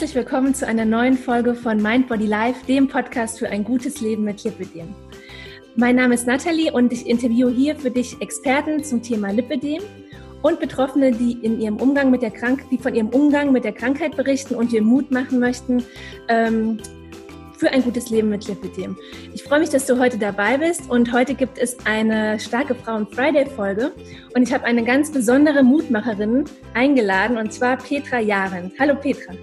Herzlich willkommen zu einer neuen Folge von Mind Body Life, dem Podcast für ein gutes Leben mit Lipidem. Mein Name ist Nathalie und ich interviewe hier für dich Experten zum Thema Lipidem und Betroffene, die in ihrem Umgang mit der Krank die von ihrem Umgang mit der Krankheit berichten und ihr Mut machen möchten ähm, für ein gutes Leben mit Lipidem. Ich freue mich, dass du heute dabei bist und heute gibt es eine starke Frauen Friday Folge und ich habe eine ganz besondere Mutmacherin eingeladen und zwar Petra Jahren. Hallo Petra.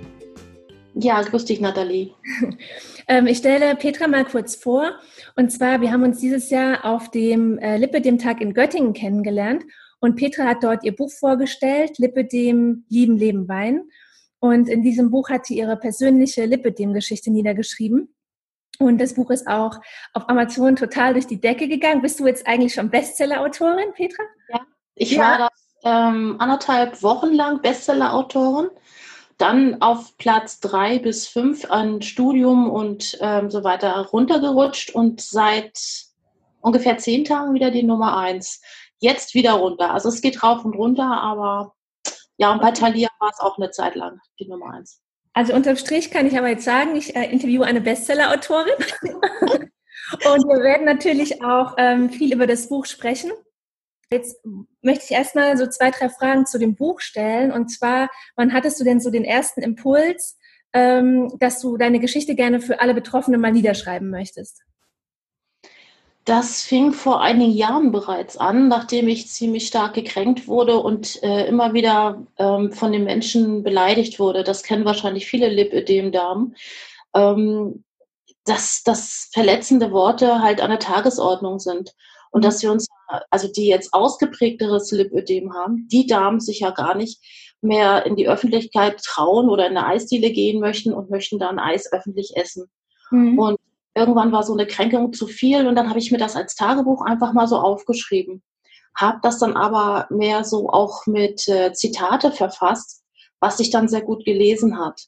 Ja, grüß dich, Nathalie. ähm, ich stelle Petra mal kurz vor. Und zwar, wir haben uns dieses Jahr auf dem äh, Lipidem-Tag in Göttingen kennengelernt. Und Petra hat dort ihr Buch vorgestellt, Lipidem, Lieben, Leben, Wein. Und in diesem Buch hat sie ihre persönliche Lipidem-Geschichte niedergeschrieben. Und das Buch ist auch auf Amazon total durch die Decke gegangen. Bist du jetzt eigentlich schon Bestseller-Autorin, Petra? Ja, ich ja. war das ähm, anderthalb Wochen lang Bestseller-Autorin dann auf Platz drei bis fünf an Studium und ähm, so weiter runtergerutscht und seit ungefähr zehn Tagen wieder die Nummer eins. Jetzt wieder runter. Also es geht rauf und runter, aber ja, und bei Thalia war es auch eine Zeit lang die Nummer eins. Also unterm Strich kann ich aber jetzt sagen, ich äh, interviewe eine Bestseller-Autorin. und wir werden natürlich auch ähm, viel über das Buch sprechen. Jetzt möchte ich erstmal so zwei, drei Fragen zu dem Buch stellen. Und zwar, wann hattest du denn so den ersten Impuls, ähm, dass du deine Geschichte gerne für alle Betroffenen mal niederschreiben möchtest? Das fing vor einigen Jahren bereits an, nachdem ich ziemlich stark gekränkt wurde und äh, immer wieder ähm, von den Menschen beleidigt wurde. Das kennen wahrscheinlich viele Lipödem-Damen. Ähm, dass, dass verletzende Worte halt an der Tagesordnung sind. Und dass wir uns, also die jetzt ausgeprägteres Lipödem haben, die Damen sich ja gar nicht mehr in die Öffentlichkeit trauen oder in eine Eisdiele gehen möchten und möchten dann Eis öffentlich essen. Mhm. Und irgendwann war so eine Kränkung zu viel und dann habe ich mir das als Tagebuch einfach mal so aufgeschrieben. Habe das dann aber mehr so auch mit äh, Zitate verfasst, was sich dann sehr gut gelesen hat.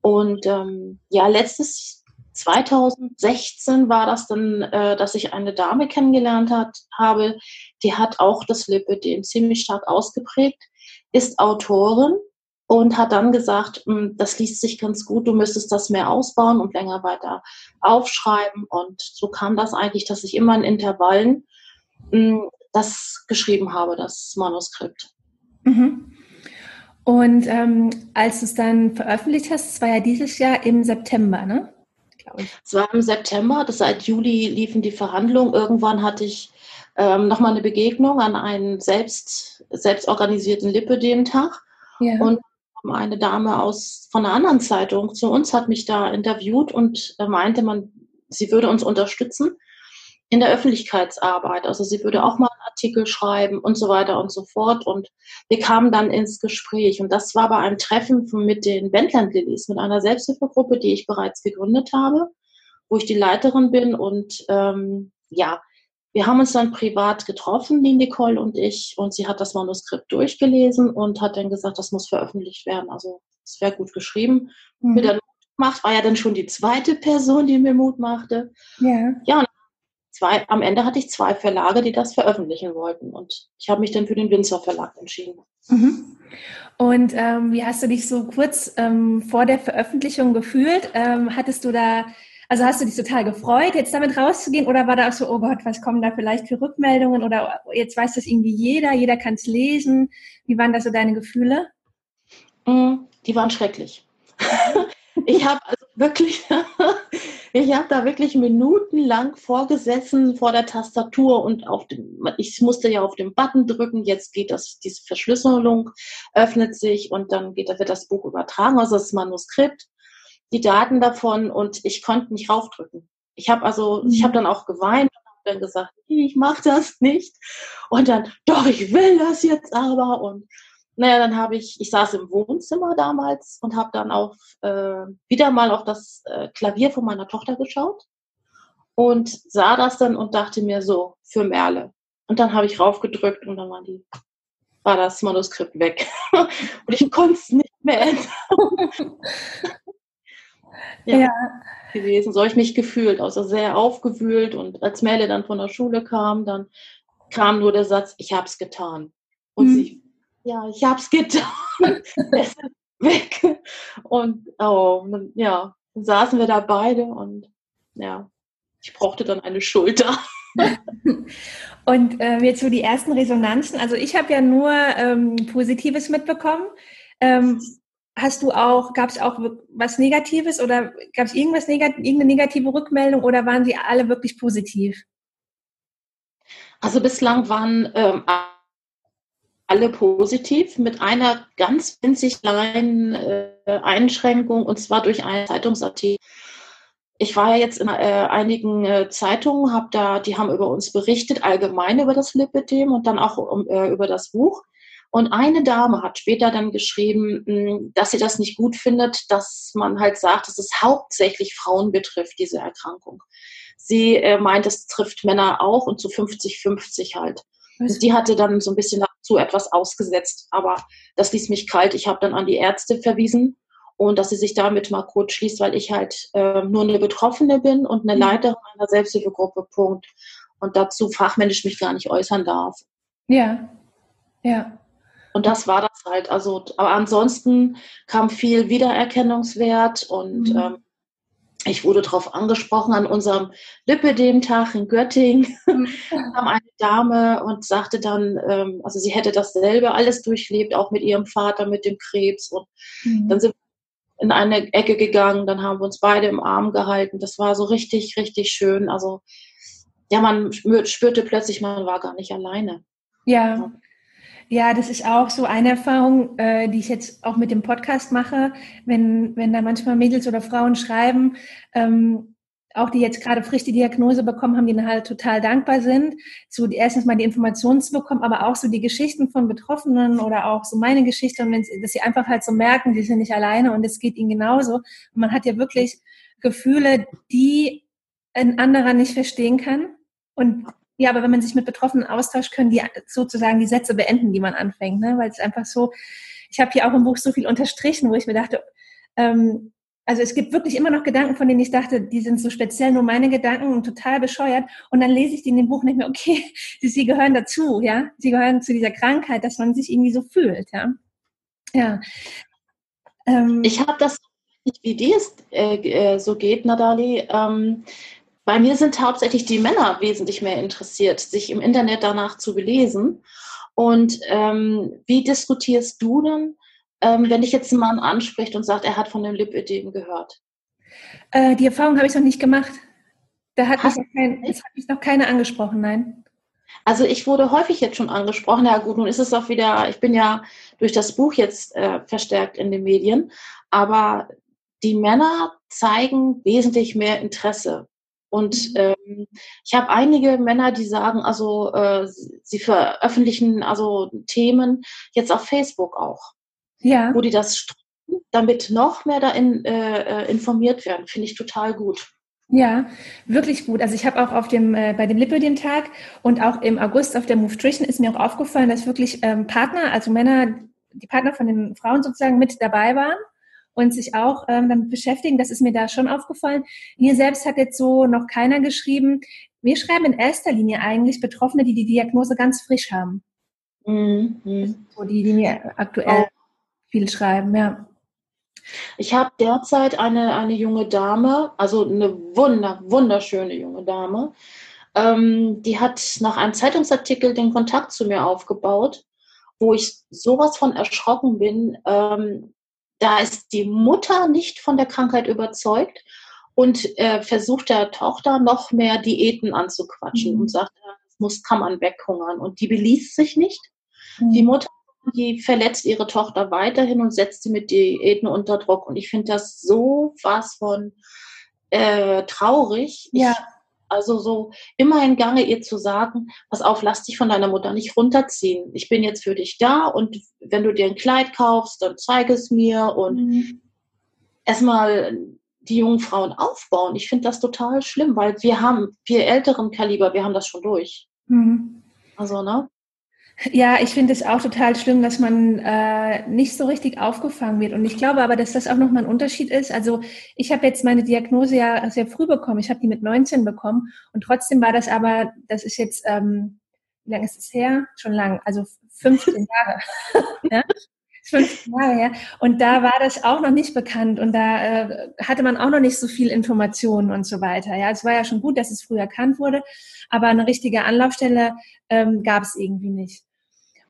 Und ähm, ja, letztes 2016 war das dann, äh, dass ich eine Dame kennengelernt hat, habe, die hat auch das Lipödem ziemlich stark ausgeprägt, ist Autorin und hat dann gesagt, hm, das liest sich ganz gut, du müsstest das mehr ausbauen und länger weiter aufschreiben. Und so kam das eigentlich, dass ich immer in Intervallen hm, das geschrieben habe, das Manuskript. Mhm. Und ähm, als du es dann veröffentlicht hast, es war ja dieses Jahr im September, ne? Glaube ich. Es war im September, das seit Juli liefen die Verhandlungen. Irgendwann hatte ich ähm, nochmal eine Begegnung an einem selbst, selbst organisierten Lipödem-Tag. Ja. Und eine Dame aus von einer anderen Zeitung zu uns hat mich da interviewt und meinte, man, sie würde uns unterstützen in der Öffentlichkeitsarbeit. Also sie würde auch mal Artikel schreiben und so weiter und so fort. Und wir kamen dann ins Gespräch. Und das war bei einem Treffen mit den Wendland Lillies, mit einer Selbsthilfegruppe, die ich bereits gegründet habe, wo ich die Leiterin bin. Und ähm, ja, wir haben uns dann privat getroffen, die Nicole und ich. Und sie hat das Manuskript durchgelesen und hat dann gesagt, das muss veröffentlicht werden. Also es wäre gut geschrieben. Mhm. Mit der Mut macht, war ja dann schon die zweite Person, die mir Mut machte. Ja. Ja, und zwei, am Ende hatte ich zwei Verlage, die das veröffentlichen wollten. Und ich habe mich dann für den Winzer Verlag entschieden. Mhm. Und ähm, wie hast du dich so kurz ähm, vor der Veröffentlichung gefühlt? Ähm, hattest du da, also hast du dich total gefreut, jetzt damit rauszugehen? Oder war da auch so, oh Gott, was kommen da vielleicht für Rückmeldungen? Oder jetzt weiß das irgendwie jeder, jeder kann es lesen. Wie waren da so deine Gefühle? Mm, die waren schrecklich. ich habe wirklich, ich habe da wirklich minutenlang vorgesessen vor der Tastatur und auf dem, ich musste ja auf den Button drücken, jetzt geht das, diese Verschlüsselung öffnet sich und dann geht, wird das Buch übertragen, also das Manuskript, die Daten davon und ich konnte nicht raufdrücken. Ich habe also, ich habe mhm. dann auch geweint und habe dann gesagt, ich mache das nicht. Und dann, doch, ich will das jetzt aber und naja, dann habe ich, ich saß im Wohnzimmer damals und habe dann auf, äh, wieder mal auf das äh, Klavier von meiner Tochter geschaut und sah das dann und dachte mir so, für Merle. Und dann habe ich raufgedrückt und dann war, die, war das Manuskript weg. und ich konnte es nicht mehr ändern. ja, ja. Gewesen. So habe ich mich gefühlt, also sehr aufgewühlt. Und als Merle dann von der Schule kam, dann kam nur der Satz, ich habe es getan. Und mhm. sie ja, ich habe es getan. es sind weg. Und oh, ja, dann saßen wir da beide und ja, ich brauchte dann eine Schulter. und äh, jetzt so die ersten Resonanzen. Also ich habe ja nur ähm, Positives mitbekommen. Ähm, hast du auch, gab es auch was Negatives oder gab es irgendwas negat irgendeine negative Rückmeldung oder waren sie alle wirklich positiv? Also bislang waren ähm, alle positiv mit einer ganz winzig kleinen äh, Einschränkung und zwar durch einen Zeitungsartikel. Ich war ja jetzt in äh, einigen äh, Zeitungen, habe da, die haben über uns berichtet, allgemein über das Lipidem und dann auch um, äh, über das Buch. Und eine Dame hat später dann geschrieben, hm, dass sie das nicht gut findet, dass man halt sagt, dass es hauptsächlich Frauen betrifft, diese Erkrankung. Sie äh, meint, es trifft Männer auch und zu 50-50 halt. Die hatte dann so ein bisschen dazu etwas ausgesetzt, aber das ließ mich kalt. Ich habe dann an die Ärzte verwiesen und dass sie sich damit mal kurz schließt, weil ich halt äh, nur eine Betroffene bin und eine mhm. Leiterin einer Selbsthilfegruppe, Punkt. Und dazu fachmännisch mich gar nicht äußern darf. Ja, ja. Und das war das halt. Also, aber ansonsten kam viel Wiedererkennungswert und mhm. ähm, ich wurde darauf angesprochen an unserem Lipidem-Tag in Göttingen. Mhm. kam eine Dame und sagte dann, ähm, also sie hätte dasselbe alles durchlebt, auch mit ihrem Vater mit dem Krebs. Und mhm. dann sind wir in eine Ecke gegangen, dann haben wir uns beide im Arm gehalten. Das war so richtig, richtig schön. Also ja, man spürte plötzlich, man war gar nicht alleine. Ja. Ja, das ist auch so eine Erfahrung, äh, die ich jetzt auch mit dem Podcast mache, wenn, wenn da manchmal Mädels oder Frauen schreiben, ähm, auch die jetzt gerade frisch die Diagnose bekommen haben, die halt total dankbar sind, so erstens mal die Informationen zu bekommen, aber auch so die Geschichten von Betroffenen oder auch so meine Geschichte, und dass sie einfach halt so merken, die sind nicht alleine und es geht ihnen genauso. Und man hat ja wirklich Gefühle, die ein anderer nicht verstehen kann. Und ja, aber wenn man sich mit Betroffenen austauscht, können die sozusagen die Sätze beenden, die man anfängt, ne? weil es einfach so, ich habe hier auch im Buch so viel unterstrichen, wo ich mir dachte, ähm, also es gibt wirklich immer noch Gedanken, von denen ich dachte, die sind so speziell nur meine Gedanken und total bescheuert. Und dann lese ich die in dem Buch nicht mehr, okay, sie gehören dazu, ja. Sie gehören zu dieser Krankheit, dass man sich irgendwie so fühlt, ja. Ja. Ähm, ich habe das nicht, wie dir es äh, äh, so geht, Nadali. Ähm, bei mir sind hauptsächlich die Männer wesentlich mehr interessiert, sich im Internet danach zu belesen. Und ähm, wie diskutierst du denn, ähm, wenn dich jetzt ein Mann anspricht und sagt, er hat von dem Lipödem gehört? Äh, die Erfahrung habe ich noch nicht gemacht. Da hat mich, kein, hat mich noch keiner angesprochen, nein. Also ich wurde häufig jetzt schon angesprochen. Ja gut, nun ist es auch wieder, ich bin ja durch das Buch jetzt äh, verstärkt in den Medien, aber die Männer zeigen wesentlich mehr Interesse. Und mhm. ähm, ich habe einige Männer, die sagen, also äh, sie veröffentlichen also Themen jetzt auf Facebook auch. Ja. Wo die das streuen, damit noch mehr da in, äh, äh, informiert werden. Finde ich total gut. Ja, wirklich gut. Also ich habe auch auf dem äh, bei dem Lipödem-Tag und auch im August auf der Movetrition ist mir auch aufgefallen, dass wirklich ähm, Partner, also Männer, die Partner von den Frauen sozusagen mit dabei waren und sich auch ähm, damit beschäftigen. Das ist mir da schon aufgefallen. Mir selbst hat jetzt so noch keiner geschrieben. Wir schreiben in erster Linie eigentlich Betroffene, die die Diagnose ganz frisch haben. Mhm. So die, die mir aktuell. Viel schreiben, ja. Ich habe derzeit eine, eine junge Dame, also eine wunder, wunderschöne junge Dame, ähm, die hat nach einem Zeitungsartikel den Kontakt zu mir aufgebaut, wo ich sowas von erschrocken bin. Ähm, da ist die Mutter nicht von der Krankheit überzeugt und äh, versucht der Tochter noch mehr Diäten anzuquatschen mhm. und sagt, das muss, kann man weghungern. Und die beließ sich nicht. Mhm. Die Mutter, die verletzt ihre Tochter weiterhin und setzt sie mit Diäten unter Druck. Und ich finde das so was von äh, traurig. Ja. Ich also so immer in Gange ihr zu sagen, pass auf, lass dich von deiner Mutter nicht runterziehen. Ich bin jetzt für dich da und wenn du dir ein Kleid kaufst, dann zeig es mir und mhm. erstmal die jungen Frauen aufbauen. Ich finde das total schlimm, weil wir haben, wir älteren Kaliber, wir haben das schon durch. Mhm. Also, ne? Ja, ich finde es auch total schlimm, dass man äh, nicht so richtig aufgefangen wird. Und ich glaube aber, dass das auch nochmal ein Unterschied ist. Also ich habe jetzt meine Diagnose ja sehr früh bekommen. Ich habe die mit 19 bekommen. Und trotzdem war das aber, das ist jetzt, ähm, wie lange ist es her? Schon lang, also 15 Jahre. ja? 15 Jahre her. Und da war das auch noch nicht bekannt und da äh, hatte man auch noch nicht so viel Informationen und so weiter. Ja, es war ja schon gut, dass es früh erkannt wurde, aber eine richtige Anlaufstelle ähm, gab es irgendwie nicht.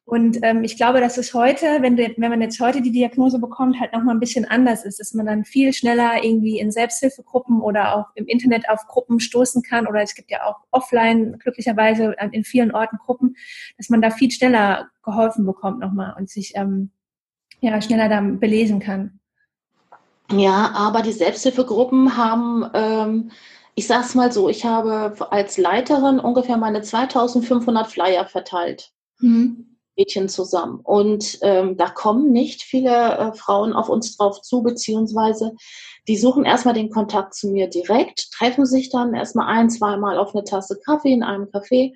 Und ähm, ich glaube, dass es heute, wenn, wenn man jetzt heute die Diagnose bekommt, halt nochmal ein bisschen anders ist, dass man dann viel schneller irgendwie in Selbsthilfegruppen oder auch im Internet auf Gruppen stoßen kann oder es gibt ja auch offline glücklicherweise in vielen Orten Gruppen, dass man da viel schneller geholfen bekommt nochmal und sich ähm, ja, schneller da belesen kann. Ja, aber die Selbsthilfegruppen haben, ähm, ich sag's mal so, ich habe als Leiterin ungefähr meine 2500 Flyer verteilt. Mhm. Mädchen zusammen. Und ähm, da kommen nicht viele äh, Frauen auf uns drauf zu, beziehungsweise die suchen erstmal den Kontakt zu mir direkt, treffen sich dann erstmal ein, zweimal auf eine Tasse Kaffee in einem Café.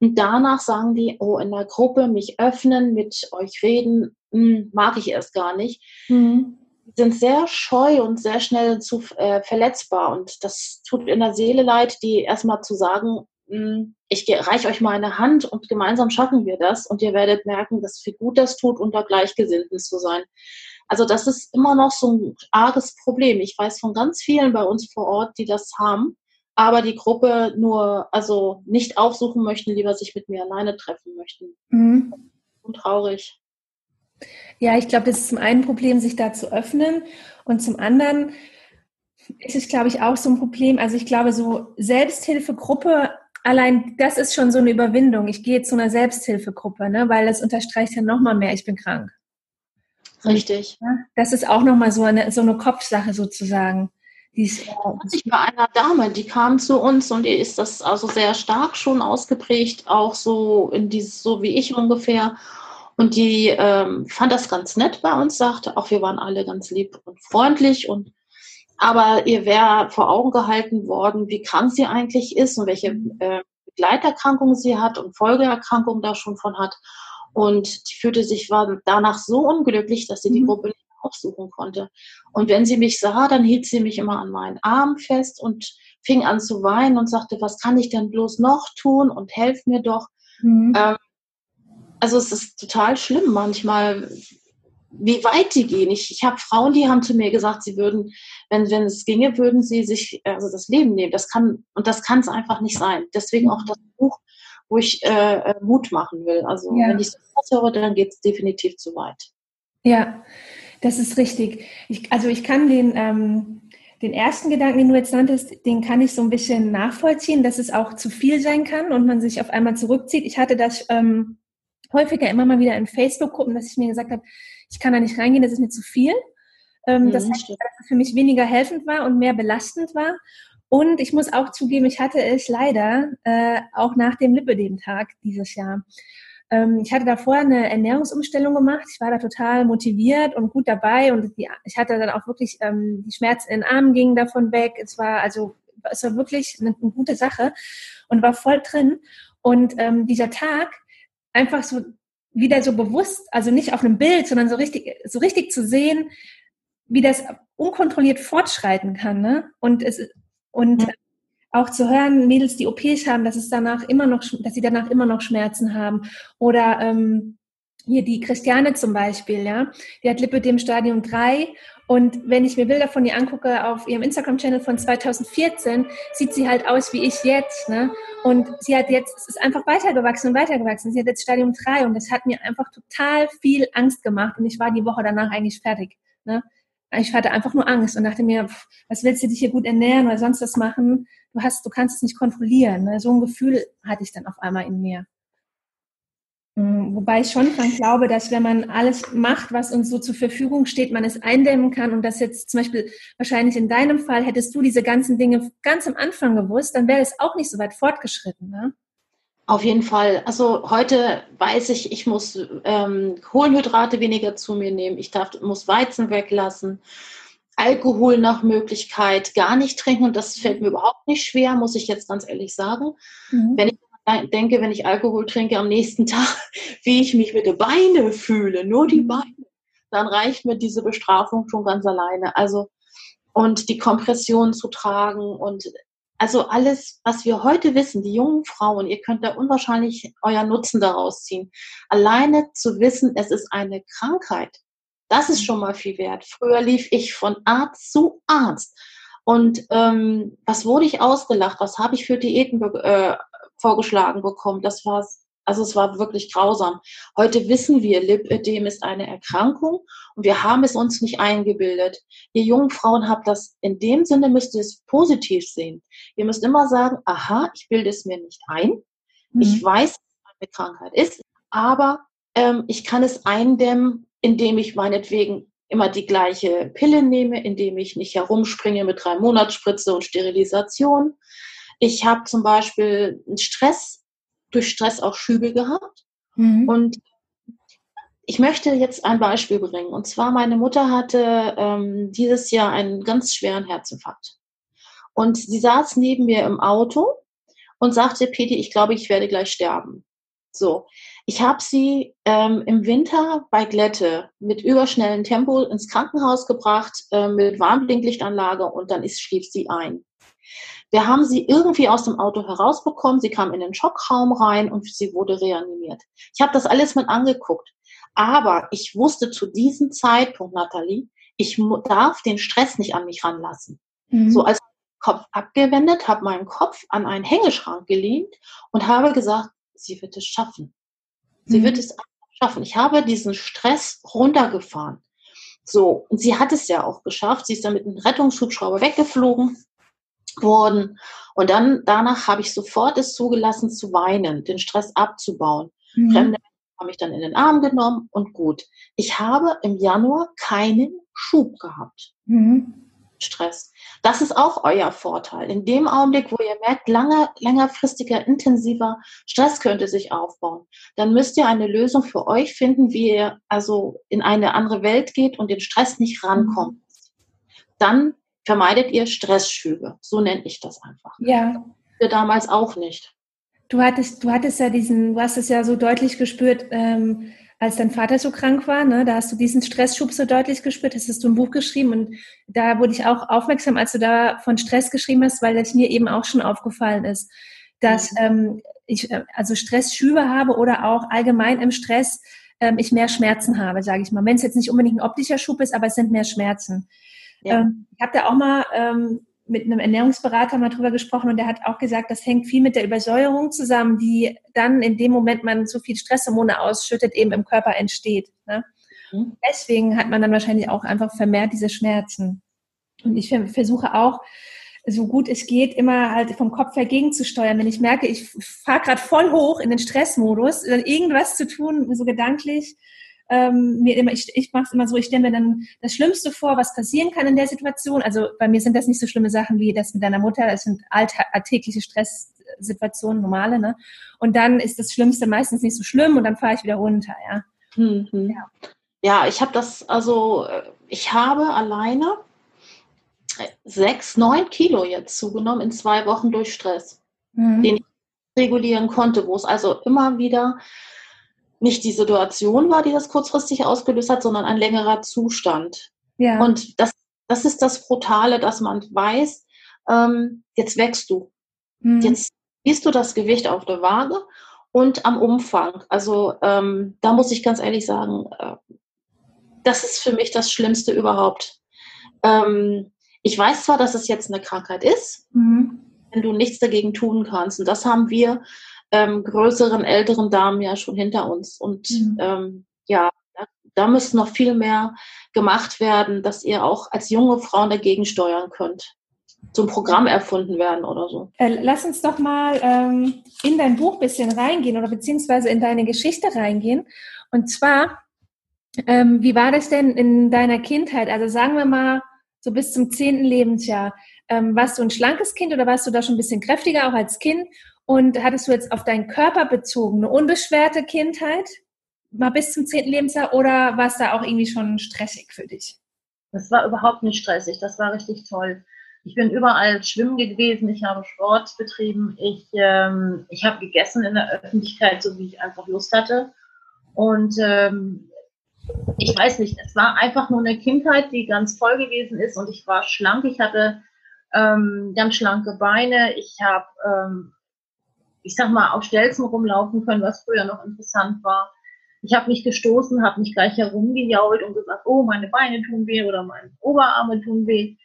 Und danach sagen die, oh, in der Gruppe mich öffnen, mit euch reden, mh, hm, mag ich erst gar nicht. Mhm. Sind sehr scheu und sehr schnell zu äh, verletzbar. Und das tut in der Seele leid, die erstmal zu sagen, ich reiche euch meine Hand und gemeinsam schaffen wir das und ihr werdet merken, dass wie gut das tut, unter Gleichgesinnten zu sein. Also das ist immer noch so ein arges Problem. Ich weiß von ganz vielen bei uns vor Ort, die das haben, aber die Gruppe nur, also nicht aufsuchen möchten, lieber sich mit mir alleine treffen möchten. Mhm. Und traurig. Ja, ich glaube, das ist zum einen ein Problem, sich da zu öffnen und zum anderen ist es, glaube ich, auch so ein Problem. Also ich glaube, so Selbsthilfegruppe allein das ist schon so eine Überwindung. Ich gehe zu einer Selbsthilfegruppe, ne, weil das unterstreicht ja nochmal mehr, ich bin krank. Richtig. Das ist auch nochmal so eine, so eine Kopfsache sozusagen. Die ist, ich bei einer Dame, die kam zu uns und ihr ist das also sehr stark schon ausgeprägt, auch so in dieses, so wie ich ungefähr. Und die ähm, fand das ganz nett bei uns, sagte auch, wir waren alle ganz lieb und freundlich und aber ihr wäre vor Augen gehalten worden, wie krank sie eigentlich ist und welche mhm. äh, Begleiterkrankungen sie hat und Folgeerkrankungen da schon von hat. Und die fühlte sich war danach so unglücklich, dass sie die mhm. Gruppe nicht aufsuchen konnte. Und wenn sie mich sah, dann hielt sie mich immer an meinen Arm fest und fing an zu weinen und sagte, was kann ich denn bloß noch tun und helf mir doch. Mhm. Ähm, also es ist total schlimm manchmal, wie weit die gehen. Ich, ich habe Frauen, die haben zu mir gesagt, sie würden, wenn, wenn es ginge, würden sie sich also das Leben nehmen. Das kann, und das kann es einfach nicht sein. Deswegen auch das Buch, wo ich äh, äh Mut machen will. Also ja. wenn ich das höre, dann geht es definitiv zu weit. Ja, das ist richtig. Ich, also ich kann den, ähm, den ersten Gedanken, den du jetzt nanntest, den kann ich so ein bisschen nachvollziehen, dass es auch zu viel sein kann und man sich auf einmal zurückzieht. Ich hatte das ähm, häufiger immer mal wieder in Facebook-Gruppen, dass ich mir gesagt habe, ich kann da nicht reingehen, das ist mir zu viel. Ähm, mhm, das heißt, dass es für mich weniger helfend war und mehr belastend war. Und ich muss auch zugeben, ich hatte es leider äh, auch nach dem Lipödem-Tag dieses Jahr. Ähm, ich hatte davor eine Ernährungsumstellung gemacht. Ich war da total motiviert und gut dabei und die, ich hatte dann auch wirklich ähm, die Schmerzen in den Armen gingen davon weg. Es war also es war wirklich eine, eine gute Sache und war voll drin. Und ähm, dieser Tag einfach so wieder so bewusst, also nicht auf einem Bild, sondern so richtig, so richtig zu sehen, wie das unkontrolliert fortschreiten kann, ne? Und es und ja. auch zu hören, Mädels, die OPs haben, dass es danach immer noch, dass sie danach immer noch Schmerzen haben oder ähm, hier die Christiane zum Beispiel, ja, die hat Lipödem Stadium 3 und wenn ich mir Bilder von ihr angucke auf ihrem Instagram-Channel von 2014, sieht sie halt aus wie ich jetzt. Ne? Und sie hat jetzt, es ist einfach weitergewachsen und weitergewachsen. Sie hat jetzt Stadium 3 und das hat mir einfach total viel Angst gemacht. Und ich war die Woche danach eigentlich fertig. Ne? Ich hatte einfach nur Angst und dachte mir, pff, was willst du dich hier gut ernähren oder sonst was machen? Du hast, du kannst es nicht kontrollieren. Ne? So ein Gefühl hatte ich dann auf einmal in mir. Mm, wobei ich schon dran glaube, dass wenn man alles macht, was uns so zur Verfügung steht, man es eindämmen kann und das jetzt zum Beispiel wahrscheinlich in deinem Fall hättest du diese ganzen Dinge ganz am Anfang gewusst, dann wäre es auch nicht so weit fortgeschritten. Ne? Auf jeden Fall. Also heute weiß ich, ich muss ähm, Kohlenhydrate weniger zu mir nehmen. Ich darf, muss Weizen weglassen. Alkohol nach Möglichkeit gar nicht trinken. Und das fällt mir überhaupt nicht schwer, muss ich jetzt ganz ehrlich sagen. Mhm. Wenn ich denke, wenn ich Alkohol trinke am nächsten Tag, wie ich mich mit den Beinen fühle, nur die mhm. Beine, dann reicht mir diese Bestrafung schon ganz alleine. Also, und die Kompression zu tragen und also alles, was wir heute wissen, die jungen Frauen, ihr könnt da unwahrscheinlich euer Nutzen daraus ziehen. Alleine zu wissen, es ist eine Krankheit. Das ist schon mal viel wert. Früher lief ich von Arzt zu Arzt. Und ähm, was wurde ich ausgelacht? Was habe ich für Diäten äh, vorgeschlagen bekommen? Das war also es war wirklich grausam. Heute wissen wir, Lipödem ist eine Erkrankung und wir haben es uns nicht eingebildet. Ihr jungen Frauen habt das, in dem Sinne müsst ihr es positiv sehen. Ihr müsst immer sagen, aha, ich bilde es mir nicht ein. Mhm. Ich weiß, was eine Krankheit ist, aber ähm, ich kann es eindämmen, indem ich meinetwegen immer die gleiche Pille nehme, indem ich nicht herumspringe mit drei Monatsspritze und Sterilisation. Ich habe zum Beispiel einen Stress durch Stress auch Schübe gehabt. Mhm. Und ich möchte jetzt ein Beispiel bringen. Und zwar, meine Mutter hatte ähm, dieses Jahr einen ganz schweren Herzinfarkt. Und sie saß neben mir im Auto und sagte, Peti, ich glaube, ich werde gleich sterben. So, ich habe sie ähm, im Winter bei Glätte mit überschnellem Tempo ins Krankenhaus gebracht, äh, mit Warnblinklichtanlage und dann ist, schlief sie ein. Wir haben sie irgendwie aus dem Auto herausbekommen. Sie kam in den Schockraum rein und sie wurde reanimiert. Ich habe das alles mit angeguckt. Aber ich wusste zu diesem Zeitpunkt, Nathalie, ich darf den Stress nicht an mich ranlassen. Mhm. So als Kopf abgewendet, habe meinen Kopf an einen Hängeschrank gelehnt und habe gesagt, sie wird es schaffen. Sie mhm. wird es schaffen. Ich habe diesen Stress runtergefahren. So, und sie hat es ja auch geschafft. Sie ist dann mit einem Rettungshubschrauber weggeflogen worden. Und dann danach habe ich sofort es zugelassen zu weinen, den Stress abzubauen. Mhm. Fremde haben mich dann in den Arm genommen und gut. Ich habe im Januar keinen Schub gehabt. Mhm. Stress. Das ist auch euer Vorteil. In dem Augenblick, wo ihr merkt, langer, längerfristiger, intensiver Stress könnte sich aufbauen, dann müsst ihr eine Lösung für euch finden, wie ihr also in eine andere Welt geht und den Stress nicht rankommt. Dann vermeidet ihr Stressschübe. So nenne ich das einfach. Ja. Wir damals auch nicht. Du hattest, du hattest ja diesen, du hast es ja so deutlich gespürt, ähm, als dein Vater so krank war, ne, da hast du diesen Stressschub so deutlich gespürt, hast du ein Buch geschrieben und da wurde ich auch aufmerksam, als du da von Stress geschrieben hast, weil das mir eben auch schon aufgefallen ist, dass mhm. ähm, ich äh, also Stressschübe habe oder auch allgemein im Stress ähm, ich mehr Schmerzen habe, sage ich mal. Wenn es jetzt nicht unbedingt ein optischer Schub ist, aber es sind mehr Schmerzen. Ja. Ähm, ich habe da auch mal ähm, mit einem Ernährungsberater mal drüber gesprochen und der hat auch gesagt, das hängt viel mit der Übersäuerung zusammen, die dann in dem Moment man so viel Stresshormone ausschüttet, eben im Körper entsteht. Ne? Mhm. Deswegen hat man dann wahrscheinlich auch einfach vermehrt diese Schmerzen. Und ich versuche auch, so gut es geht, immer halt vom Kopf her gegenzusteuern. Wenn ich merke, ich fahre gerade voll hoch in den Stressmodus, dann irgendwas zu tun, so gedanklich, ähm, mir immer, ich, ich mache es immer so, ich stelle mir dann das Schlimmste vor, was passieren kann in der Situation. Also bei mir sind das nicht so schlimme Sachen wie das mit deiner Mutter, das sind alltägliche Stresssituationen, normale, ne? Und dann ist das Schlimmste meistens nicht so schlimm und dann fahre ich wieder runter, ja. Mhm. Ja. ja, ich habe das, also ich habe alleine sechs, neun Kilo jetzt zugenommen in zwei Wochen durch Stress, mhm. den ich regulieren konnte, wo es also immer wieder nicht die Situation war, die das kurzfristig ausgelöst hat, sondern ein längerer Zustand. Ja. Und das, das ist das Brutale, dass man weiß, ähm, jetzt wächst du. Mhm. Jetzt siehst du das Gewicht auf der Waage und am Umfang. Also ähm, da muss ich ganz ehrlich sagen, äh, das ist für mich das Schlimmste überhaupt. Ähm, ich weiß zwar, dass es jetzt eine Krankheit ist, mhm. wenn du nichts dagegen tun kannst. Und das haben wir ähm, größeren, älteren Damen ja schon hinter uns. Und mhm. ähm, ja, da, müsste noch viel mehr gemacht werden, dass ihr auch als junge Frauen dagegen steuern könnt. Zum Programm erfunden werden oder so. Äh, lass uns doch mal ähm, in dein Buch ein bisschen reingehen oder beziehungsweise in deine Geschichte reingehen. Und zwar, ähm, wie war das denn in deiner Kindheit? Also sagen wir mal, so bis zum zehnten Lebensjahr. Ähm, warst du ein schlankes Kind oder warst du da schon ein bisschen kräftiger auch als Kind? Und hattest du jetzt auf deinen Körper bezogen eine unbeschwerte Kindheit, mal bis zum zehnten Lebensjahr, oder war es da auch irgendwie schon stressig für dich? Das war überhaupt nicht stressig, das war richtig toll. Ich bin überall schwimmen gewesen, ich habe Sport betrieben, ich, ähm, ich habe gegessen in der Öffentlichkeit, so wie ich einfach Lust hatte. Und ähm, ich weiß nicht, es war einfach nur eine Kindheit, die ganz voll gewesen ist. Und ich war schlank, ich hatte ähm, ganz schlanke Beine, ich habe ähm, ich sag mal, auf Stelzen rumlaufen können, was früher noch interessant war. Ich habe mich gestoßen, habe mich gleich herumgejault und gesagt, oh, meine Beine tun weh oder meine Oberarme tun weh.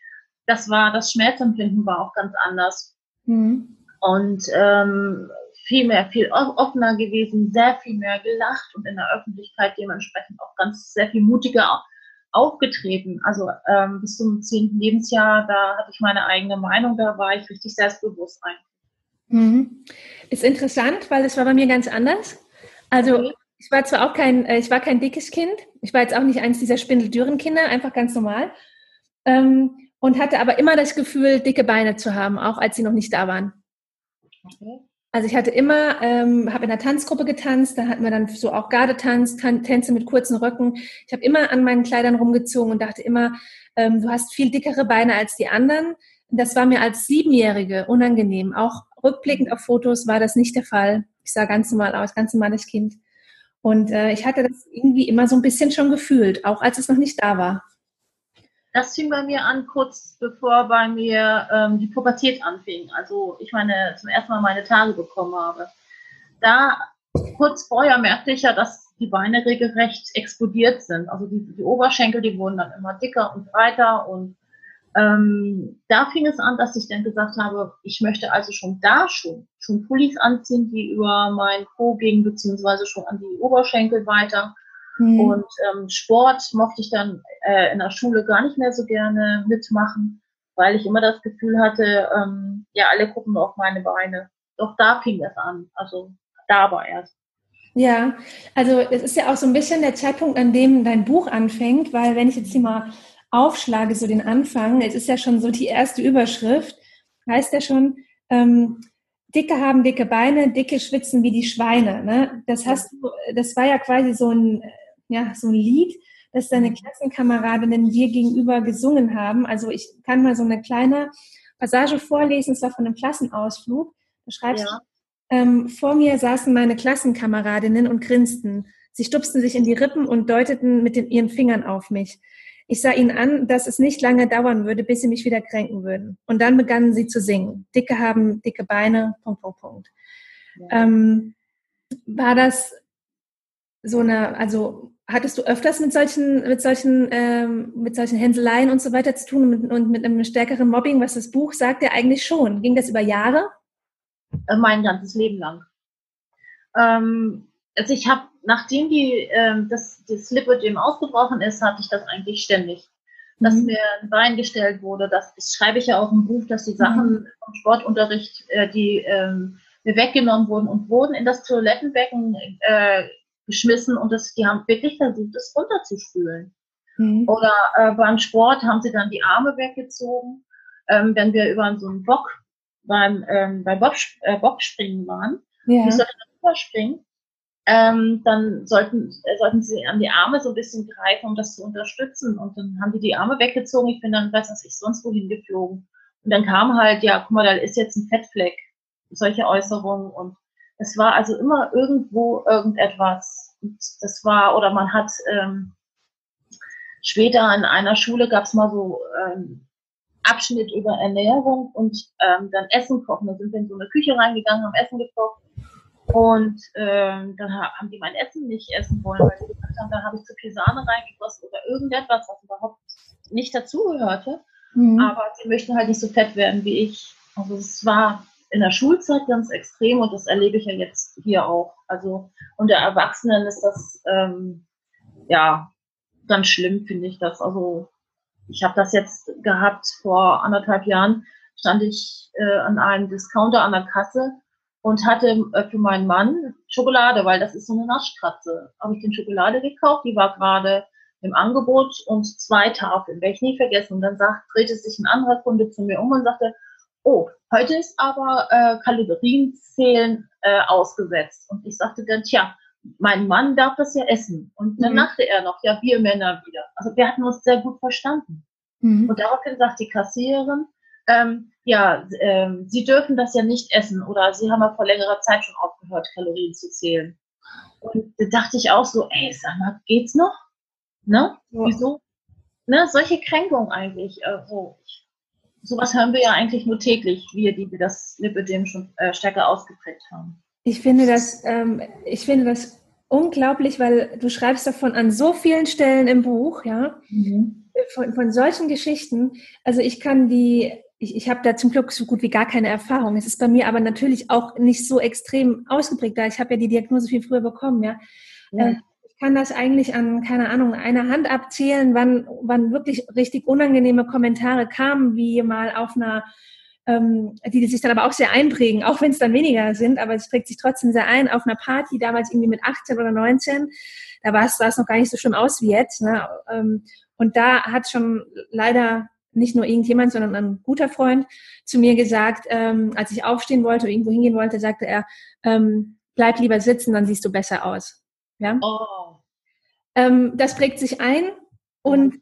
Das war, das Schmerzempfinden war auch ganz anders. Mhm. Und ähm, viel mehr, viel offener gewesen, sehr viel mehr gelacht und in der Öffentlichkeit dementsprechend auch ganz sehr viel mutiger aufgetreten. Also ähm, bis zum zehnten Lebensjahr, da hatte ich meine eigene Meinung, da war ich richtig selbstbewusst eigentlich. Mhm. Ist interessant, weil es war bei mir ganz anders. Also okay. ich war zwar auch kein, äh, ich war kein dickes Kind, ich war jetzt auch nicht eins dieser spindeldürren Kinder, einfach ganz normal. Ähm, und hatte aber immer das Gefühl, dicke Beine zu haben, auch als sie noch nicht da waren. Okay. Also ich hatte immer, ähm, habe in der Tanzgruppe getanzt, da hatten wir dann so auch Gardetanz, Tan Tänze mit kurzen Röcken. Ich habe immer an meinen Kleidern rumgezogen und dachte immer, ähm, du hast viel dickere Beine als die anderen. Das war mir als Siebenjährige unangenehm. Auch rückblickend auf Fotos war das nicht der Fall. Ich sah ganz normal aus, ganz normales Kind. Und äh, ich hatte das irgendwie immer so ein bisschen schon gefühlt, auch als es noch nicht da war. Das fing bei mir an, kurz bevor bei mir ähm, die Pubertät anfing. Also ich meine, zum ersten Mal meine Tage bekommen habe. Da, kurz vorher merkte ich ja, dass die Beine regelrecht explodiert sind. Also die, die Oberschenkel, die wurden dann immer dicker und breiter und ähm, da fing es an, dass ich dann gesagt habe, ich möchte also schon da schon, schon Pullis anziehen, die über mein Po gingen, beziehungsweise schon an die Oberschenkel weiter. Mhm. Und ähm, Sport mochte ich dann äh, in der Schule gar nicht mehr so gerne mitmachen, weil ich immer das Gefühl hatte, ähm, ja, alle gucken auf meine Beine. Doch da fing es an, also da war erst. Ja, also es ist ja auch so ein bisschen der Zeitpunkt, an dem dein Buch anfängt, weil wenn ich jetzt hier mal aufschlage, so den Anfang, es ist ja schon so die erste Überschrift, heißt ja schon, ähm, Dicke haben dicke Beine, Dicke schwitzen wie die Schweine. Ne? Das hast du, das war ja quasi so ein, ja, so ein Lied, das deine mhm. Klassenkameradinnen dir gegenüber gesungen haben. Also ich kann mal so eine kleine Passage vorlesen, es war von einem Klassenausflug. Da schreibst ja. du, ähm, vor mir saßen meine Klassenkameradinnen und grinsten. Sie stupsten sich in die Rippen und deuteten mit den, ihren Fingern auf mich. Ich sah ihnen an, dass es nicht lange dauern würde, bis sie mich wieder kränken würden. Und dann begannen sie zu singen. Dicke haben dicke Beine, Punkt, Punkt, Punkt. Ja. Ähm, war das so eine, also hattest du öfters mit solchen, mit solchen, ähm, mit solchen Hänseleien und so weiter zu tun und mit, und mit einem stärkeren Mobbing, was das Buch sagt ja eigentlich schon. Ging das über Jahre? Äh, mein ganzes Leben lang. Ähm, also ich habe, nachdem die, ähm, das, das Lipödem ausgebrochen ist, hatte ich das eigentlich ständig. Dass mhm. mir ein Bein gestellt wurde, das, das schreibe ich ja auch im Buch, dass die Sachen mhm. vom Sportunterricht, äh, die ähm, mir weggenommen wurden und wurden in das Toilettenbecken äh, geschmissen und das, die haben wirklich versucht, es runterzuspülen. Mhm. Oder äh, beim Sport haben sie dann die Arme weggezogen, ähm, wenn wir über so einen Bock beim, ähm, beim Bock, äh, Bockspringen waren. Ja. Ich sollte überspringen ähm, dann sollten, äh, sollten sie an die Arme so ein bisschen greifen, um das zu unterstützen. Und dann haben die die Arme weggezogen. Ich bin dann, weiß was ich, sonst wohin geflogen. Und dann kam halt, ja, guck mal, da ist jetzt ein Fettfleck. Solche Äußerungen. Und es war also immer irgendwo irgendetwas. Und das war, oder man hat ähm, später in einer Schule gab es mal so ähm, Abschnitt über Ernährung und ähm, dann Essen kochen. Da sind wir in so eine Küche reingegangen, haben Essen gekocht und ähm, dann haben die mein Essen nicht essen wollen, weil sie gesagt haben, da habe ich zu viel Sahne reingegossen oder irgendetwas, was überhaupt nicht dazugehörte. Mhm. Aber sie möchten halt nicht so fett werden wie ich. Also es war in der Schulzeit ganz extrem und das erlebe ich ja jetzt hier auch. Also unter Erwachsenen ist das ähm, ja ganz schlimm, finde ich das. Also ich habe das jetzt gehabt vor anderthalb Jahren, stand ich äh, an einem Discounter an der Kasse und hatte äh, für meinen Mann Schokolade, weil das ist so eine Naschkratze. Habe ich den Schokolade gekauft, die war gerade im Angebot und zwei Tafeln, werde ich nie vergessen. Und dann sagt, drehte sich ein anderer Kunde zu mir um und sagte, oh, heute ist aber äh, Kalorienzählen äh, ausgesetzt. Und ich sagte dann, tja, mein Mann darf das ja essen. Und dann mhm. dachte er noch, ja, wir Männer wieder. Also wir hatten uns sehr gut verstanden. Mhm. Und daraufhin sagt die Kassiererin, ähm, ja, ähm, sie dürfen das ja nicht essen oder sie haben ja vor längerer Zeit schon aufgehört, Kalorien zu zählen. Und da dachte ich auch so, ey, sag mal, geht's noch? Ne? Ja. Wieso? Ne? Solche Kränkungen eigentlich. Also, sowas hören wir ja eigentlich nur täglich, wir, die wir das Lipidem schon äh, stärker ausgeprägt haben. Ich finde das, ähm, ich finde das unglaublich, weil du schreibst davon an so vielen Stellen im Buch, ja, mhm. von, von solchen Geschichten. Also ich kann die, ich, ich habe da zum Glück so gut wie gar keine Erfahrung. Es ist bei mir aber natürlich auch nicht so extrem ausgeprägt, da ich habe ja die Diagnose viel früher bekommen, ja. ja. Äh, ich kann das eigentlich an, keine Ahnung, einer Hand abzählen, wann, wann wirklich richtig unangenehme Kommentare kamen, wie mal auf einer ähm, die sich dann aber auch sehr einprägen, auch wenn es dann weniger sind, aber es prägt sich trotzdem sehr ein. Auf einer Party, damals irgendwie mit 18 oder 19, da war es noch gar nicht so schlimm aus wie jetzt. Ne? Ähm, und da hat schon leider nicht nur irgendjemand, sondern ein guter Freund zu mir gesagt, ähm, als ich aufstehen wollte oder irgendwo hingehen wollte, sagte er, ähm, bleib lieber sitzen, dann siehst du besser aus. Ja? Oh. Ähm, das prägt sich ein und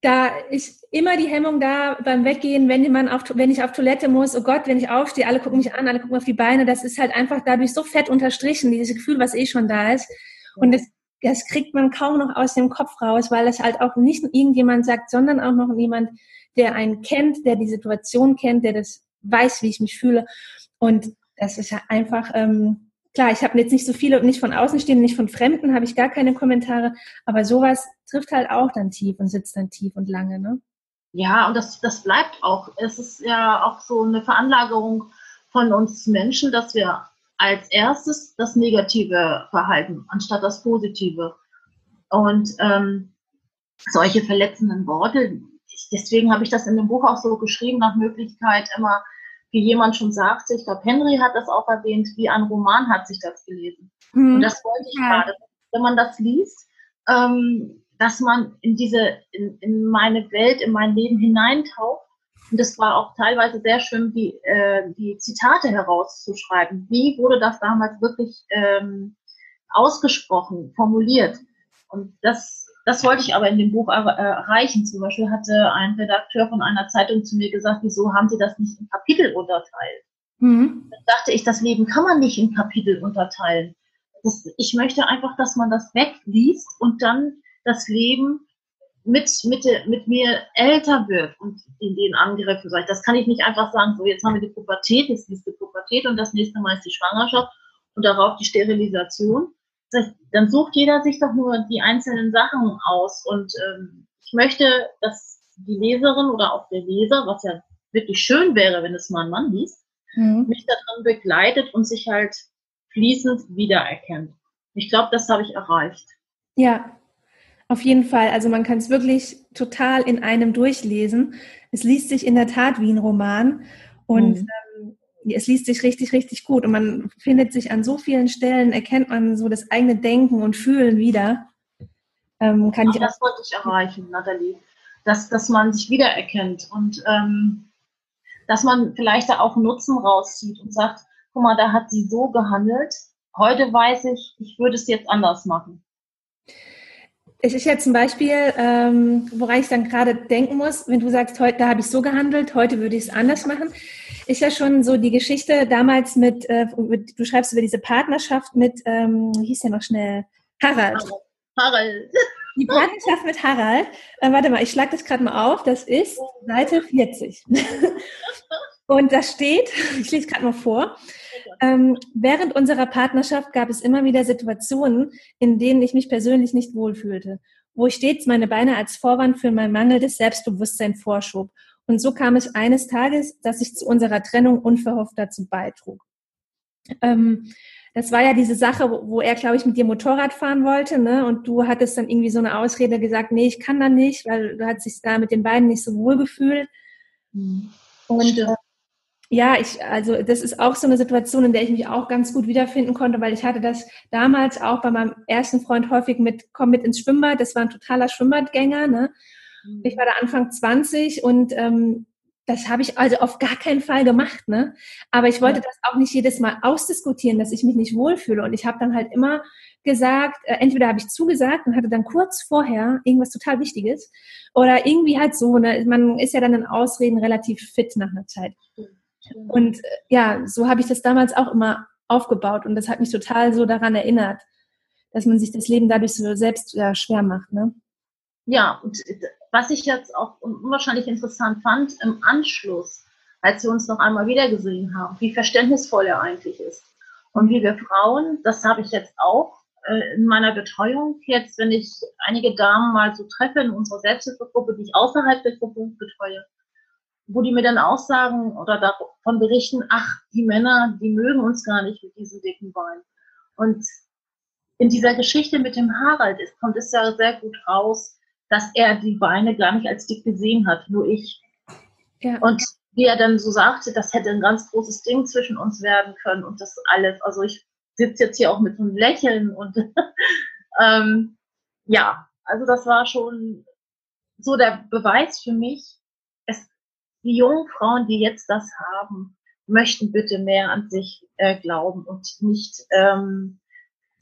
da ist immer die Hemmung da beim Weggehen, wenn man auf, wenn ich auf Toilette muss, oh Gott, wenn ich aufstehe, alle gucken mich an, alle gucken auf die Beine, das ist halt einfach dadurch so fett unterstrichen, dieses Gefühl, was eh schon da ist. Und das, das kriegt man kaum noch aus dem Kopf raus, weil es halt auch nicht irgendjemand sagt, sondern auch noch jemand, der einen kennt, der die Situation kennt, der das weiß, wie ich mich fühle. Und das ist ja einfach, ähm, klar, ich habe jetzt nicht so viele, nicht von Außenstehenden, nicht von Fremden, habe ich gar keine Kommentare, aber sowas trifft halt auch dann tief und sitzt dann tief und lange, ne? Ja, und das, das bleibt auch. Es ist ja auch so eine Veranlagerung von uns Menschen, dass wir als erstes das Negative verhalten, anstatt das Positive. Und ähm, solche verletzenden Worte, deswegen habe ich das in dem Buch auch so geschrieben, nach Möglichkeit immer wie jemand schon sagte, ich glaube, Henry hat das auch erwähnt, wie ein Roman hat sich das gelesen. Mhm. Und das wollte ich gerade. Wenn man das liest, ähm, dass man in diese, in, in meine Welt, in mein Leben hineintaucht. Und das war auch teilweise sehr schön, die, äh, die Zitate herauszuschreiben. Wie wurde das damals wirklich ähm, ausgesprochen, formuliert? Und das das wollte ich aber in dem Buch erreichen. Zum Beispiel hatte ein Redakteur von einer Zeitung zu mir gesagt, wieso haben Sie das nicht in Kapitel unterteilt? Mhm. Dann dachte ich, das Leben kann man nicht in Kapitel unterteilen. Das, ich möchte einfach, dass man das wegliest und dann das Leben mit, mit, mit mir älter wird und in den Angriffen sagt. Das kann ich nicht einfach sagen, so jetzt haben wir die Pubertät, jetzt ist die Pubertät und das nächste Mal ist die Schwangerschaft und darauf die Sterilisation, dann sucht jeder sich doch nur die einzelnen Sachen aus. Und ähm, ich möchte, dass die Leserin oder auch der Leser, was ja wirklich schön wäre, wenn es mal ein Mann liest, mhm. mich darin begleitet und sich halt fließend wiedererkennt. Ich glaube, das habe ich erreicht. Ja, auf jeden Fall. Also man kann es wirklich total in einem durchlesen. Es liest sich in der Tat wie ein Roman. Und mhm es liest sich richtig, richtig gut und man findet sich an so vielen Stellen, erkennt man so das eigene Denken und Fühlen wieder. Ähm, kann ja, ich das wollte ich erreichen, Nathalie, dass, dass man sich wiedererkennt und ähm, dass man vielleicht da auch Nutzen rauszieht und sagt, guck mal, da hat sie so gehandelt, heute weiß ich, ich würde es jetzt anders machen. Es ist ja zum Beispiel, ähm, woran ich dann gerade denken muss, wenn du sagst, heute da habe ich so gehandelt, heute würde ich es anders machen ist ja schon so die Geschichte damals mit, äh, du schreibst über diese Partnerschaft mit, ähm, wie hieß der noch schnell? Harald. Harald. Die Partnerschaft mit Harald. Äh, warte mal, ich schlage das gerade mal auf. Das ist Seite 40. Und da steht, ich lese gerade mal vor, ähm, während unserer Partnerschaft gab es immer wieder Situationen, in denen ich mich persönlich nicht wohlfühlte, wo ich stets meine Beine als Vorwand für mein mangelndes Selbstbewusstsein vorschob und so kam es eines Tages, dass ich zu unserer Trennung unverhofft dazu beitrug. Ähm, das war ja diese Sache, wo er, glaube ich, mit dir Motorrad fahren wollte, ne? Und du hattest dann irgendwie so eine Ausrede gesagt, nee, ich kann da nicht, weil du hast dich da mit den beiden nicht so wohl gefühlt. Mhm. Und äh, ja, ich, also das ist auch so eine Situation, in der ich mich auch ganz gut wiederfinden konnte, weil ich hatte das damals auch bei meinem ersten Freund häufig mit, komm mit ins Schwimmbad, das war ein totaler Schwimmbadgänger, ne? Ich war da Anfang 20 und ähm, das habe ich also auf gar keinen Fall gemacht, ne? Aber ich wollte das auch nicht jedes Mal ausdiskutieren, dass ich mich nicht wohlfühle. Und ich habe dann halt immer gesagt, äh, entweder habe ich zugesagt und hatte dann kurz vorher irgendwas total Wichtiges oder irgendwie halt so, ne? Man ist ja dann in Ausreden relativ fit nach einer Zeit. Und äh, ja, so habe ich das damals auch immer aufgebaut und das hat mich total so daran erinnert, dass man sich das Leben dadurch so selbst ja, schwer macht, ne? Ja, und äh, was ich jetzt auch unwahrscheinlich interessant fand, im Anschluss, als wir uns noch einmal wiedergesehen haben, wie verständnisvoll er eigentlich ist. Und wie wir Frauen, das habe ich jetzt auch äh, in meiner Betreuung jetzt, wenn ich einige Damen mal so treffe in unserer Selbsthilfegruppe, die ich außerhalb der Gruppe betreue, wo die mir dann auch sagen oder davon berichten, ach, die Männer, die mögen uns gar nicht mit diesen dicken Beinen. Und in dieser Geschichte mit dem Harald ist, kommt es ja sehr gut raus, dass er die Beine gar nicht als dick gesehen hat, nur ich. Ja. Und wie er dann so sagte, das hätte ein ganz großes Ding zwischen uns werden können und das alles. Also ich sitze jetzt hier auch mit so einem Lächeln und ähm, ja, also das war schon so der Beweis für mich, die jungen Frauen, die jetzt das haben, möchten bitte mehr an sich äh, glauben und nicht ähm,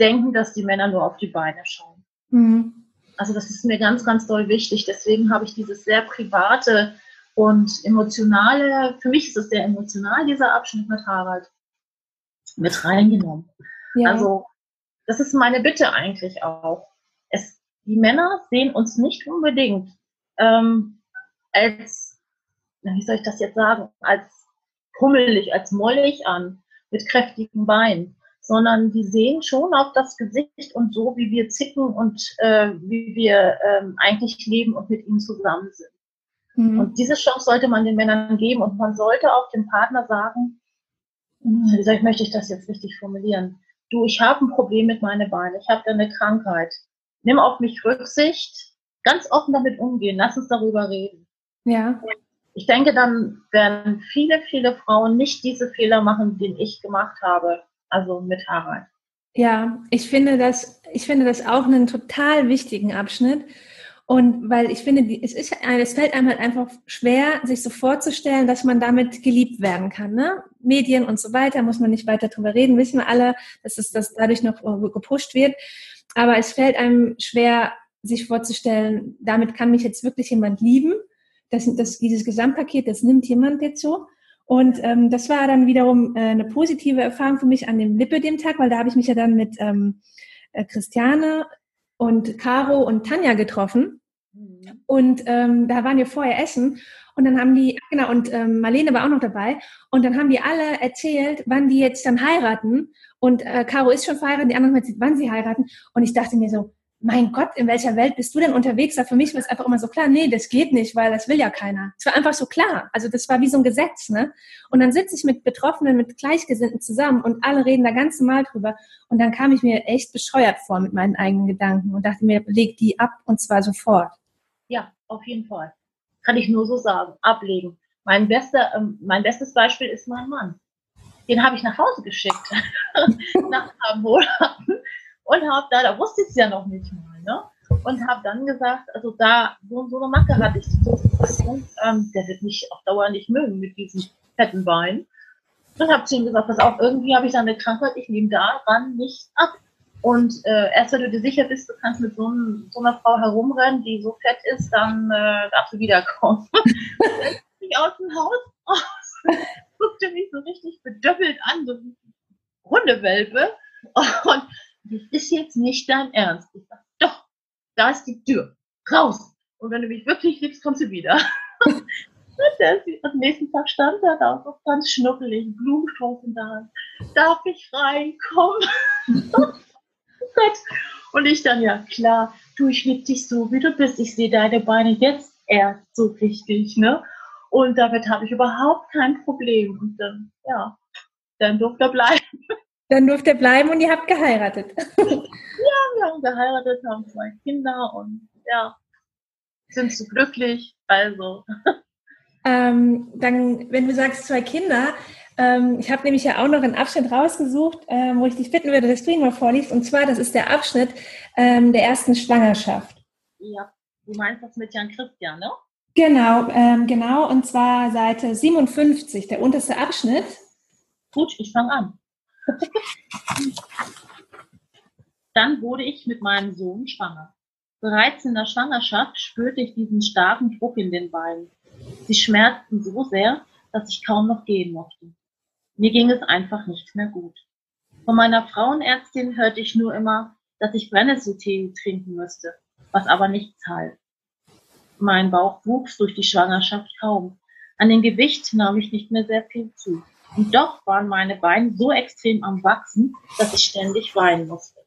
denken, dass die Männer nur auf die Beine schauen. Mhm. Also das ist mir ganz, ganz doll wichtig. Deswegen habe ich dieses sehr private und emotionale, für mich ist es sehr emotional, dieser Abschnitt mit Harald, mit reingenommen. Ja. Also das ist meine Bitte eigentlich auch. Es, die Männer sehen uns nicht unbedingt ähm, als, wie soll ich das jetzt sagen, als pummelig, als mollig an, mit kräftigen Beinen, sondern die sehen schon auf das Gesicht und so, wie wir zicken und äh, wie wir ähm, eigentlich leben und mit ihnen zusammen sind. Mhm. Und diese Chance sollte man den Männern geben und man sollte auch dem Partner sagen, hm, wie soll ich, möchte ich das jetzt richtig formulieren? Du, ich habe ein Problem mit meinen Beinen, ich habe da eine Krankheit. Nimm auf mich Rücksicht, ganz offen damit umgehen, lass uns darüber reden. Ja. Ich denke, dann werden viele, viele Frauen nicht diese Fehler machen, den ich gemacht habe also mit Harald. Ja, ich finde das, ich finde das auch einen total wichtigen Abschnitt. Und weil ich finde, es, ist, es fällt einem halt einfach schwer, sich so vorzustellen, dass man damit geliebt werden kann. Ne? Medien und so weiter, muss man nicht weiter drüber reden, wissen wir alle, dass es das dadurch noch gepusht wird. Aber es fällt einem schwer, sich vorzustellen, damit kann mich jetzt wirklich jemand lieben. Das, das, dieses Gesamtpaket, das nimmt jemand jetzt so. Und ähm, das war dann wiederum äh, eine positive Erfahrung für mich an dem Lippe dem Tag, weil da habe ich mich ja dann mit ähm, äh, Christiane und Caro und Tanja getroffen. Mhm. Und ähm, da waren wir vorher essen und dann haben die, genau, und ähm, Marlene war auch noch dabei. Und dann haben die alle erzählt, wann die jetzt dann heiraten. Und äh, Caro ist schon verheiratet, die anderen haben erzählt, wann sie heiraten. Und ich dachte mir so, mein Gott, in welcher Welt bist du denn unterwegs? Für mich war es einfach immer so klar, nee, das geht nicht, weil das will ja keiner. Es war einfach so klar. Also das war wie so ein Gesetz, ne? Und dann sitze ich mit Betroffenen, mit Gleichgesinnten zusammen und alle reden da ganz normal drüber. Und dann kam ich mir echt bescheuert vor mit meinen eigenen Gedanken und dachte mir, leg die ab und zwar sofort. Ja, auf jeden Fall. Kann ich nur so sagen, ablegen. Mein, bester, ähm, mein bestes Beispiel ist mein Mann. Den habe ich nach Hause geschickt, nach Monaten und habe da, da wusste ich es ja noch nicht mal, ne? Und habe dann gesagt, also da, so, so eine Macke hatte ich, so ähm, der wird mich auf Dauer nicht mögen mit diesen fetten Beinen. Und habe zu ihm gesagt, pass auf, irgendwie habe ich da eine Krankheit, ich nehme daran nicht ab. Und äh, erst wenn du dir sicher bist, du kannst mit so, ein, so einer Frau herumrennen, die so fett ist, dann äh, darfst du wiederkommen. ich aus dem Haus aus, guckte mich so richtig bedöppelt an, so Hundewelpe. Und das ist jetzt nicht dein Ernst. Ich sag, doch, da ist die Tür. Raus. Und wenn du mich wirklich liebst, kommst du wieder. am nächsten Tag stand er da so ganz schnuckelig, Blumenstrauß in der Hand. Darf ich reinkommen? Und ich dann, ja klar, du, ich liebe dich so, wie du bist. Ich sehe deine Beine jetzt erst so richtig, ne? Und damit habe ich überhaupt kein Problem. Und dann, ja, dann durfte er bleiben. Dann durfte er bleiben und ihr habt geheiratet. ja, wir haben geheiratet, haben zwei Kinder und ja, sind so glücklich. Also. Ähm, dann, wenn du sagst zwei Kinder, ähm, ich habe nämlich ja auch noch einen Abschnitt rausgesucht, ähm, wo ich dich bitten würde, dass du ihn mal vorliest. Und zwar, das ist der Abschnitt ähm, der ersten Schwangerschaft. Ja, du meinst das mit Jan Christian, ne? Genau, ähm, genau. Und zwar Seite 57, der unterste Abschnitt. Gut, ich fange an. Dann wurde ich mit meinem Sohn schwanger. Bereits in der Schwangerschaft spürte ich diesen starken Druck in den Beinen. Sie schmerzten so sehr, dass ich kaum noch gehen mochte. Mir ging es einfach nicht mehr gut. Von meiner Frauenärztin hörte ich nur immer, dass ich Brennnesseltee trinken müsste, was aber nichts half. Mein Bauch wuchs durch die Schwangerschaft kaum. An dem Gewicht nahm ich nicht mehr sehr viel zu. Und doch waren meine Beine so extrem am Wachsen, dass ich ständig weinen musste.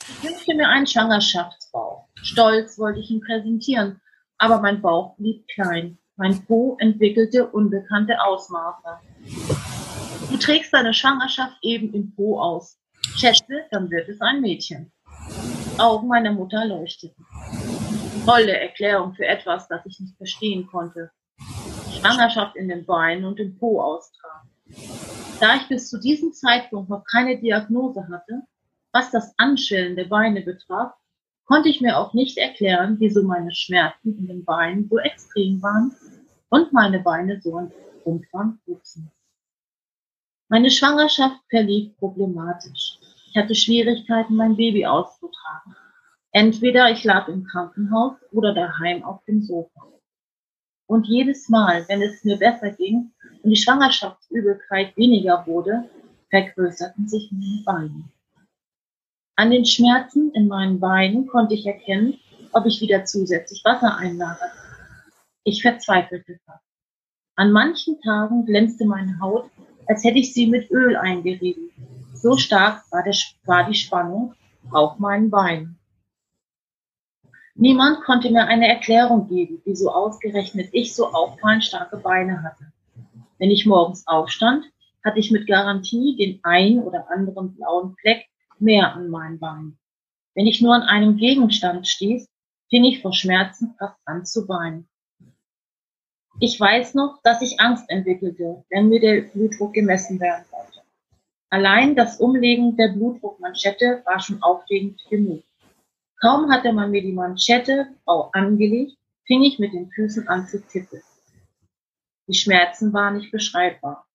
Ich wünschte mir einen Schwangerschaftsbauch. Stolz wollte ich ihn präsentieren, aber mein Bauch blieb klein. Mein Po entwickelte unbekannte Ausmaße. Du trägst deine Schwangerschaft eben im Po aus. Schätze, dann wird es ein Mädchen. Augen meiner Mutter leuchteten. Tolle Erklärung für etwas, das ich nicht verstehen konnte. Schwangerschaft in den Beinen und im Po austragen. Da ich bis zu diesem Zeitpunkt noch keine Diagnose hatte, was das Anschwellen der Beine betraf, konnte ich mir auch nicht erklären, wieso meine Schmerzen in den Beinen so extrem waren und meine Beine so im Umfang wuchsen. Meine Schwangerschaft verlief problematisch. Ich hatte Schwierigkeiten, mein Baby auszutragen. Entweder ich lag im Krankenhaus oder daheim auf dem Sofa. Und jedes Mal, wenn es mir besser ging und die Schwangerschaftsübelkeit weniger wurde, vergrößerten sich meine Beine. An den Schmerzen in meinen Beinen konnte ich erkennen, ob ich wieder zusätzlich Wasser einlagerte. Ich verzweifelte fast. An manchen Tagen glänzte meine Haut, als hätte ich sie mit Öl eingerieben. So stark war, der, war die Spannung auf meinen Beinen. Niemand konnte mir eine Erklärung geben, wieso ausgerechnet ich so auffallend starke Beine hatte. Wenn ich morgens aufstand, hatte ich mit Garantie den ein oder anderen blauen Fleck mehr an meinen Beinen. Wenn ich nur an einem Gegenstand stieß, fing ich vor Schmerzen fast an zu weinen. Ich weiß noch, dass ich Angst entwickelte, wenn mir der Blutdruck gemessen werden sollte. Allein das Umlegen der Blutdruckmanschette war schon aufregend genug. Kaum hatte man mir die Manschette angelegt, fing ich mit den Füßen an zu tippen. Die Schmerzen waren nicht beschreibbar.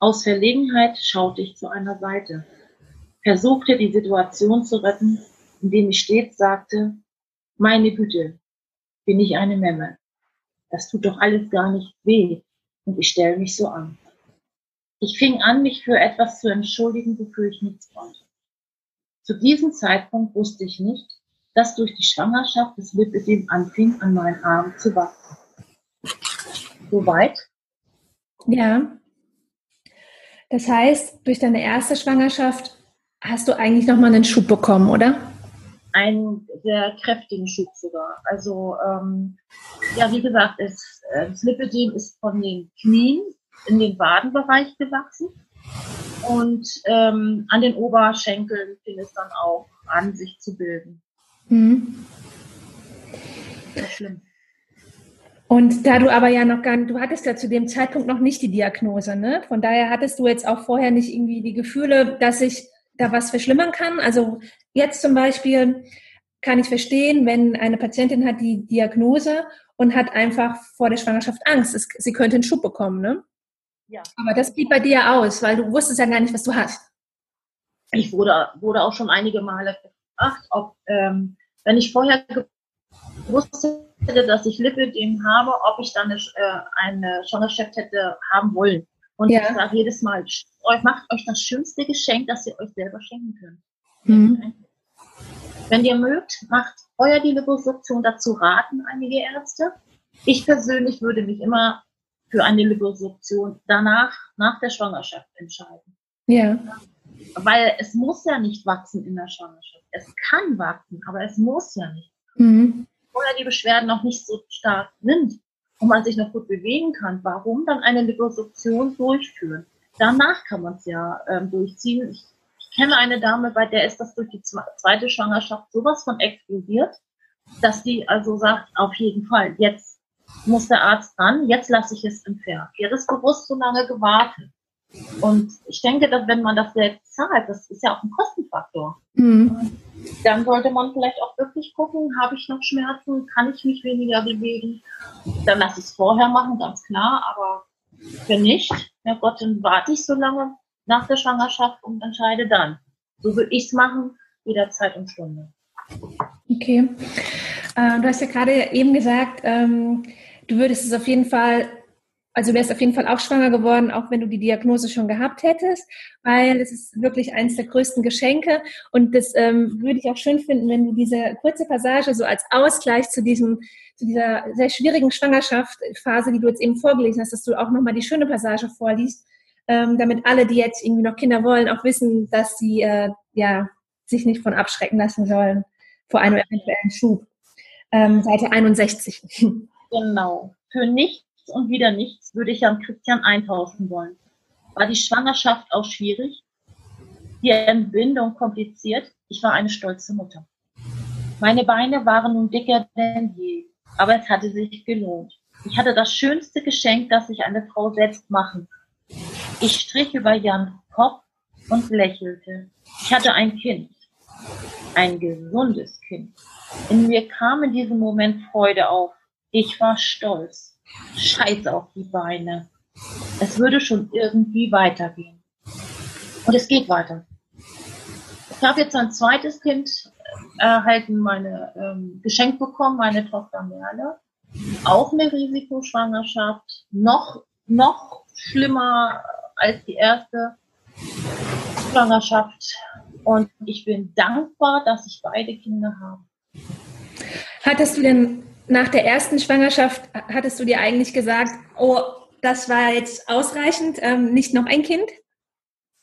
Aus Verlegenheit schaute ich zu einer Seite, versuchte die Situation zu retten, indem ich stets sagte, meine Güte, bin ich eine Memme das tut doch alles gar nicht weh und ich stelle mich so an. Ich fing an, mich für etwas zu entschuldigen, wofür ich nichts konnte. Zu diesem Zeitpunkt wusste ich nicht, dass durch die Schwangerschaft das Lipödem anfing, an meinen Armen zu wachsen. Soweit? Ja. Das heißt, durch deine erste Schwangerschaft hast du eigentlich nochmal einen Schub bekommen, oder? einen sehr kräftigen Schub sogar. Also ähm, ja, wie gesagt, es, äh, das Lipidem ist von den Knien in den Wadenbereich gewachsen und ähm, an den Oberschenkeln fing es dann auch an, sich zu bilden. Mhm. Sehr schlimm. Und da du aber ja noch gar nicht, du hattest ja zu dem Zeitpunkt noch nicht die Diagnose, ne? Von daher hattest du jetzt auch vorher nicht irgendwie die Gefühle, dass sich da was verschlimmern kann. Also jetzt zum Beispiel kann ich verstehen, wenn eine Patientin hat die Diagnose und hat einfach vor der Schwangerschaft Angst. Es, sie könnte einen Schub bekommen, ne? Ja. Aber das blieb bei dir aus, weil du wusstest ja gar nicht, was du hast. Ich wurde, wurde auch schon einige Male gefragt, ob, ähm, wenn ich vorher gewusst hätte, dass ich Lipidem habe, ob ich dann eine, äh, eine Schwangerschaft hätte haben wollen. Und ja. ich sage jedes Mal, macht euch das schönste Geschenk, das ihr euch selber schenken könnt. Mhm. Wenn ihr mögt, macht euer die Liposuktion dazu raten, einige Ärzte. Ich persönlich würde mich immer für eine Liposuktion danach, nach der Schwangerschaft entscheiden. Ja. Weil es muss ja nicht wachsen in der Schwangerschaft. Es kann wachsen, aber es muss ja nicht. Mhm. Vorher die Beschwerden noch nicht so stark sind, und man sich noch gut bewegen kann, warum dann eine Liposuktion durchführen? Danach kann man es ja ähm, durchziehen. Ich, ich kenne eine Dame, bei der ist das durch die zweite Schwangerschaft sowas von explodiert, dass die also sagt, auf jeden Fall, jetzt muss der Arzt dran, jetzt lasse ich es entfernen. Hat es bewusst so lange gewartet. Und ich denke, dass wenn man das selbst zahlt, das ist ja auch ein Kostenfaktor. Mhm. Dann sollte man vielleicht auch wirklich gucken, habe ich noch Schmerzen, kann ich mich weniger bewegen? Dann lass es vorher machen, ganz klar, aber wenn nicht, ja Gott, dann warte ich so lange nach der Schwangerschaft und entscheide dann. So würde ich es machen, jederzeit und Stunde. Okay. Äh, du hast ja gerade eben gesagt, ähm, du würdest es auf jeden Fall also wärst auf jeden Fall auch schwanger geworden, auch wenn du die Diagnose schon gehabt hättest, weil es ist wirklich eines der größten Geschenke. Und das ähm, würde ich auch schön finden, wenn du diese kurze Passage so als Ausgleich zu diesem, zu dieser sehr schwierigen Schwangerschaftsphase, die du jetzt eben vorgelesen hast, dass du auch nochmal die schöne Passage vorliest, ähm, damit alle, die jetzt irgendwie noch Kinder wollen, auch wissen, dass sie äh, ja sich nicht von abschrecken lassen sollen vor einem eventuellen Schub. Ähm, Seite 61. Genau. Für nichts und wieder nichts würde ich an Christian eintauschen wollen. War die Schwangerschaft auch schwierig? Die Entbindung kompliziert? Ich war eine stolze Mutter. Meine Beine waren nun dicker denn je, aber es hatte sich gelohnt. Ich hatte das schönste Geschenk, das sich eine Frau selbst machen. Ich strich über Jans Kopf und lächelte. Ich hatte ein Kind. Ein gesundes Kind. In mir kam in diesem Moment Freude auf. Ich war stolz. Scheiß auf die Beine. Es würde schon irgendwie weitergehen. Und es geht weiter. Ich habe jetzt ein zweites Kind erhalten, meine ähm, geschenkt bekommen, meine Tochter Merle. Auch eine Risikoschwangerschaft. Noch, noch schlimmer als die erste Schwangerschaft. Und ich bin dankbar, dass ich beide Kinder habe. Hattest du denn nach der ersten Schwangerschaft, hattest du dir eigentlich gesagt, oh, das war jetzt ausreichend, ähm, nicht noch ein Kind?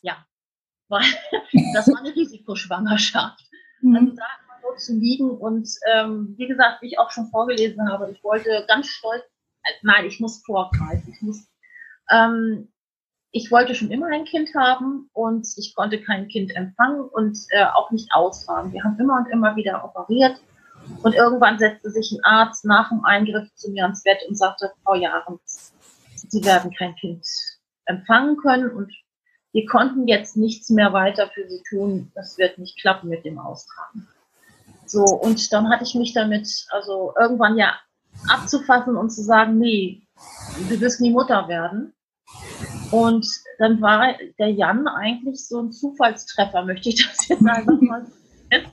Ja, weil das war eine Risikoschwangerschaft. Mhm. Also da immer nur zu liegen und ähm, wie gesagt, wie ich auch schon vorgelesen habe, ich wollte ganz stolz, äh, nein, ich muss vorgreifen, ich muss, ähm, ich wollte schon immer ein Kind haben und ich konnte kein Kind empfangen und äh, auch nicht ausfahren. Wir haben immer und immer wieder operiert und irgendwann setzte sich ein Arzt nach dem Eingriff zu mir ans Bett und sagte, Frau Jahrens, Sie werden kein Kind empfangen können und wir konnten jetzt nichts mehr weiter für Sie tun. Das wird nicht klappen mit dem Austragen. So, und dann hatte ich mich damit, also irgendwann ja abzufassen und zu sagen, nee, du wirst nie Mutter werden. Und dann war der Jan eigentlich so ein Zufallstreffer, möchte ich das jetzt einfach mal nennen.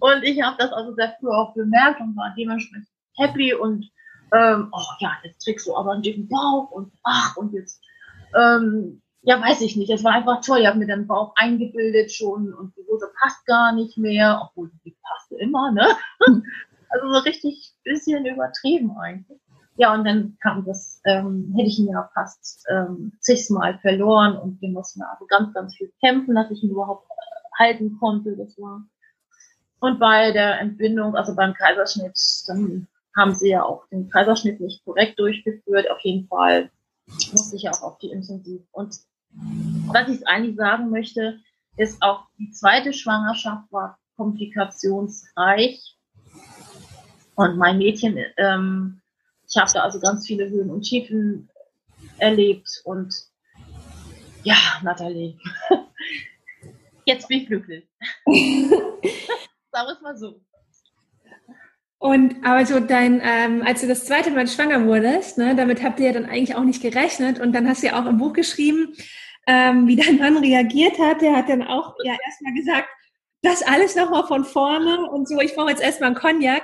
Und ich habe das also sehr früh auch bemerkt und war dementsprechend happy und ähm, oh ja, jetzt trägst du aber einen dicken Bauch und ach und jetzt, ähm, ja, weiß ich nicht. Es war einfach toll. Ich habe mir den Bauch eingebildet schon und die Hose passt gar nicht mehr, obwohl die passte immer, ne? Also so richtig bisschen übertrieben eigentlich. Ja, und dann kam das, ähm, hätte ich ihn ja fast ähm, zigmal verloren und wir mussten also ganz, ganz viel kämpfen, dass ich ihn überhaupt äh, halten konnte. Das war. Und bei der Entbindung, also beim Kaiserschnitt, dann haben sie ja auch den Kaiserschnitt nicht korrekt durchgeführt. Auf jeden Fall musste ich ja auch auf die Intensiv. Und was ich eigentlich sagen möchte, ist auch die zweite Schwangerschaft war komplikationsreich. Und mein Mädchen ähm, ich habe da also ganz viele Höhen und Tiefen erlebt und ja, Nathalie, jetzt bin ich glücklich. Sag es mal so. Und aber so dein, ähm, als du das zweite Mal schwanger wurdest, ne, damit habt ihr ja dann eigentlich auch nicht gerechnet und dann hast du ja auch im Buch geschrieben, ähm, wie dein Mann reagiert hat. Der hat dann auch ja erstmal gesagt, das alles nochmal von vorne und so, ich brauche jetzt erstmal einen Cognac.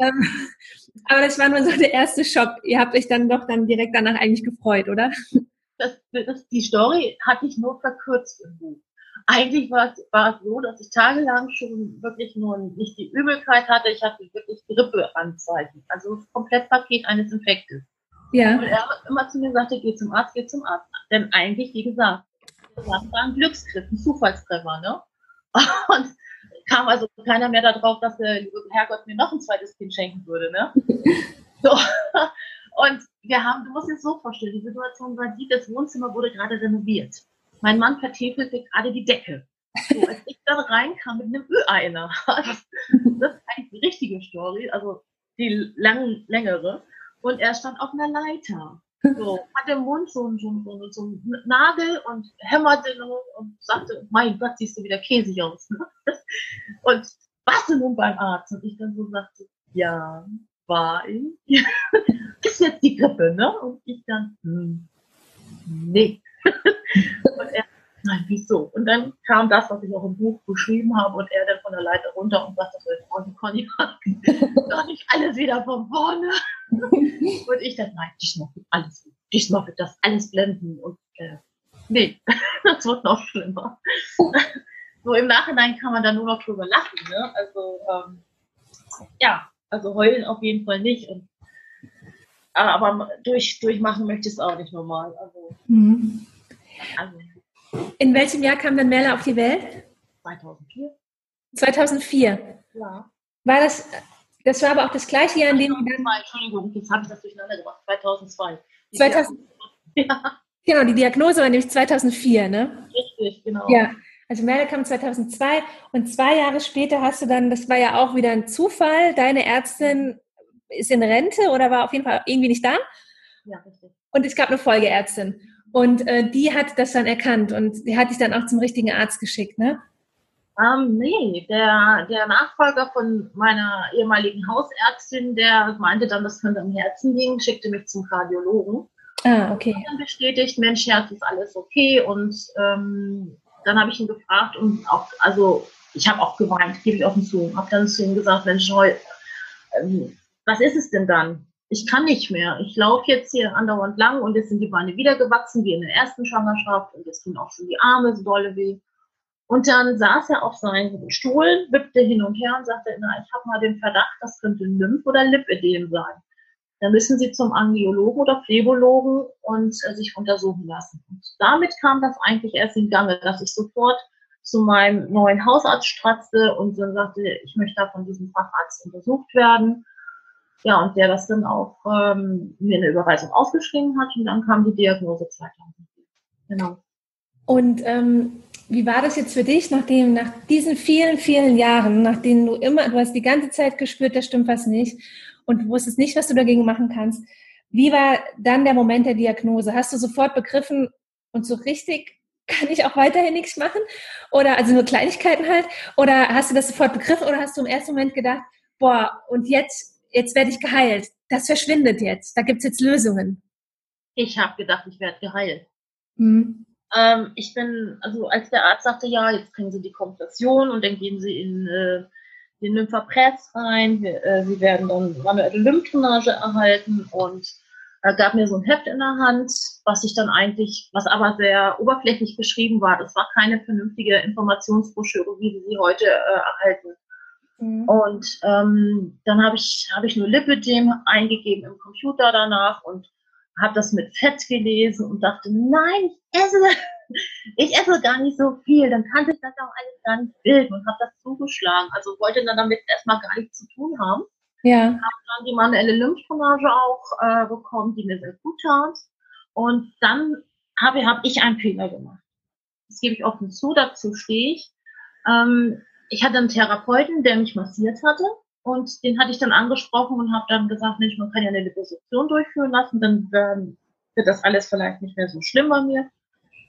Ähm, aber das war nur so der erste Schock. Ihr habt euch dann doch dann direkt danach eigentlich gefreut, oder? Das, das, die Story hatte ich nur verkürzt im Buch. Eigentlich war es, war es so, dass ich tagelang schon wirklich nur nicht die Übelkeit hatte, ich hatte wirklich Grippeanzeichen. Also das Komplettpaket eines Infektes. Ja. Und er immer zu mir sagte, geh zum Arzt, geh zum Arzt. Denn eigentlich, wie gesagt, das war ein Glücksgriff, ein Zufallstreffer, ne? Und kam also keiner mehr darauf, dass der liebe Herrgott mir noch ein zweites Kind schenken würde. Ne? So. Und wir haben, du musst dir so vorstellen, die Situation war die, das Wohnzimmer wurde gerade renoviert. Mein Mann vertäfelte gerade die Decke. So, als ich dann reinkam mit einem Öleiner, das, das ist eigentlich die richtige Story, also die lang, längere, und er stand auf einer Leiter. So, hat im Mund so, so, so, so einen Nagel und hämmerte und sagte, mein Gott, siehst du wieder käsig aus. Ne? Und warst du nun beim Arzt? Und ich dann so sagte, ja, war ich. Ist jetzt die Grippe, ne? Und ich dann, hm, nee. Und er, nein, wieso? Und dann kam das, was ich auch im Buch beschrieben habe, und er dann von der Leiter runter und sagte, brauche Conny Doch nicht alles wieder von vorne. und ich dann, nein, diesmal wird alles, diesmal wird das alles blenden. Und äh, nee, das wird noch schlimmer. so im Nachhinein kann man dann nur noch drüber lachen. Ne? Also ähm, ja, also heulen auf jeden Fall nicht. Und, aber durch, durchmachen möchte ich es auch nicht normal. Also, mhm. Also. In welchem Jahr kam dann Merle auf die Welt? 2004. 2004? Ja. War das, das war aber auch das gleiche Jahr, in dem... 2002, Entschuldigung, jetzt habe ich das durcheinander gemacht. 2002. 2000, ja. Genau, die Diagnose war nämlich 2004, ne? Richtig, genau. Ja, also Merle kam 2002 und zwei Jahre später hast du dann, das war ja auch wieder ein Zufall, deine Ärztin ist in Rente oder war auf jeden Fall irgendwie nicht da. Ja, richtig. Und es gab eine Folgeärztin. Und äh, die hat das dann erkannt und die hat dich dann auch zum richtigen Arzt geschickt, ne? Ähm, nee, der, der Nachfolger von meiner ehemaligen Hausärztin, der meinte dann, das könnte am Herzen liegen, schickte mich zum Kardiologen. Ah, okay. Und dann bestätigt, Mensch, Herz ist alles okay. Und ähm, dann habe ich ihn gefragt und auch, also ich habe auch geweint, gebe ich offen zu. Habe dann zu ihm gesagt, Mensch, heu, ähm, was ist es denn dann? Ich kann nicht mehr. Ich laufe jetzt hier andauernd lang und jetzt sind die Beine wieder gewachsen, wie in der ersten Schwangerschaft und jetzt tun auch schon die Arme so dolle weh. Und dann saß er auf seinem Stuhl, wippte hin und her und sagte, na, ich habe mal den Verdacht, das könnte Lymph- oder Lipödem sein. Da müssen Sie zum Angiologen oder Phlebologen und äh, sich untersuchen lassen. Und damit kam das eigentlich erst in Gange, dass ich sofort zu meinem neuen Hausarzt stratzte und dann sagte, ich möchte da von diesem Facharzt untersucht werden. Ja, und der das dann auch ähm, mir eine Überweisung ausgeschrieben hat und dann kam die Diagnose 2004. Genau. Und ähm, wie war das jetzt für dich, nachdem nach diesen vielen, vielen Jahren, nachdem du immer, du hast die ganze Zeit gespürt, da stimmt was nicht und du wusstest nicht, was du dagegen machen kannst. Wie war dann der Moment der Diagnose? Hast du sofort begriffen und so richtig kann ich auch weiterhin nichts machen? Oder also nur Kleinigkeiten halt? Oder hast du das sofort begriffen oder hast du im ersten Moment gedacht, boah, und jetzt, jetzt werde ich geheilt. Das verschwindet jetzt. Da gibt es jetzt Lösungen. Ich habe gedacht, ich werde geheilt. Hm. Ähm, ich bin, also als der Arzt sagte, ja, jetzt kriegen Sie die Kompression und dann gehen Sie in äh, den Lymphapress rein. Wir, äh, Sie werden dann manuelle Lymphdrainage erhalten und er gab mir so ein Heft in der Hand, was ich dann eigentlich, was aber sehr oberflächlich geschrieben war. Das war keine vernünftige Informationsbroschüre, wie Sie sie heute äh, erhalten. Mhm. Und ähm, dann habe ich, hab ich nur Lipidem eingegeben im Computer danach und habe das mit Fett gelesen und dachte, nein, ich esse, ich esse gar nicht so viel. Dann kann sich das auch alles gar nicht bilden und habe das zugeschlagen. Also wollte dann damit erstmal gar nichts zu tun haben. Ja. Habe dann die manuelle Lymphdrainage auch äh, bekommen, die mir sehr gut tat. Und dann habe hab ich einen Fehler gemacht. Das gebe ich offen zu, dazu stehe ich. Ähm, ich hatte einen Therapeuten, der mich massiert hatte. Und den hatte ich dann angesprochen und habe dann gesagt, Mensch, man kann ja eine Liposuktion durchführen lassen, dann ähm, wird das alles vielleicht nicht mehr so schlimm bei mir.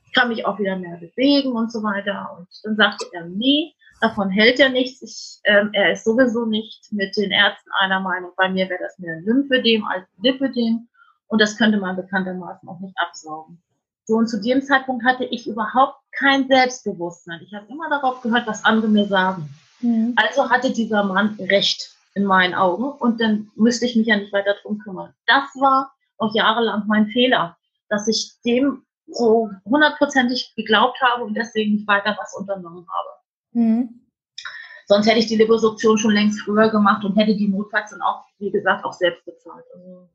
Ich kann mich auch wieder mehr bewegen und so weiter. Und dann sagte er, nee, davon hält er nichts. Ich, ähm, er ist sowieso nicht mit den Ärzten einer Meinung. Bei mir wäre das mehr ein Lymphödem als ein Lipödem. Und das könnte man bekanntermaßen auch nicht absaugen. So, und zu dem Zeitpunkt hatte ich überhaupt kein Selbstbewusstsein. Ich habe immer darauf gehört, was andere mir sagen. Mhm. Also hatte dieser Mann recht in meinen Augen und dann müsste ich mich ja nicht weiter drum kümmern. Das war auch jahrelang mein Fehler, dass ich dem so hundertprozentig geglaubt habe und deswegen nicht weiter was unternommen habe. Mhm. Sonst hätte ich die Liposuktion schon längst früher gemacht und hätte die notfalls dann auch, wie gesagt, auch selbst bezahlt. Also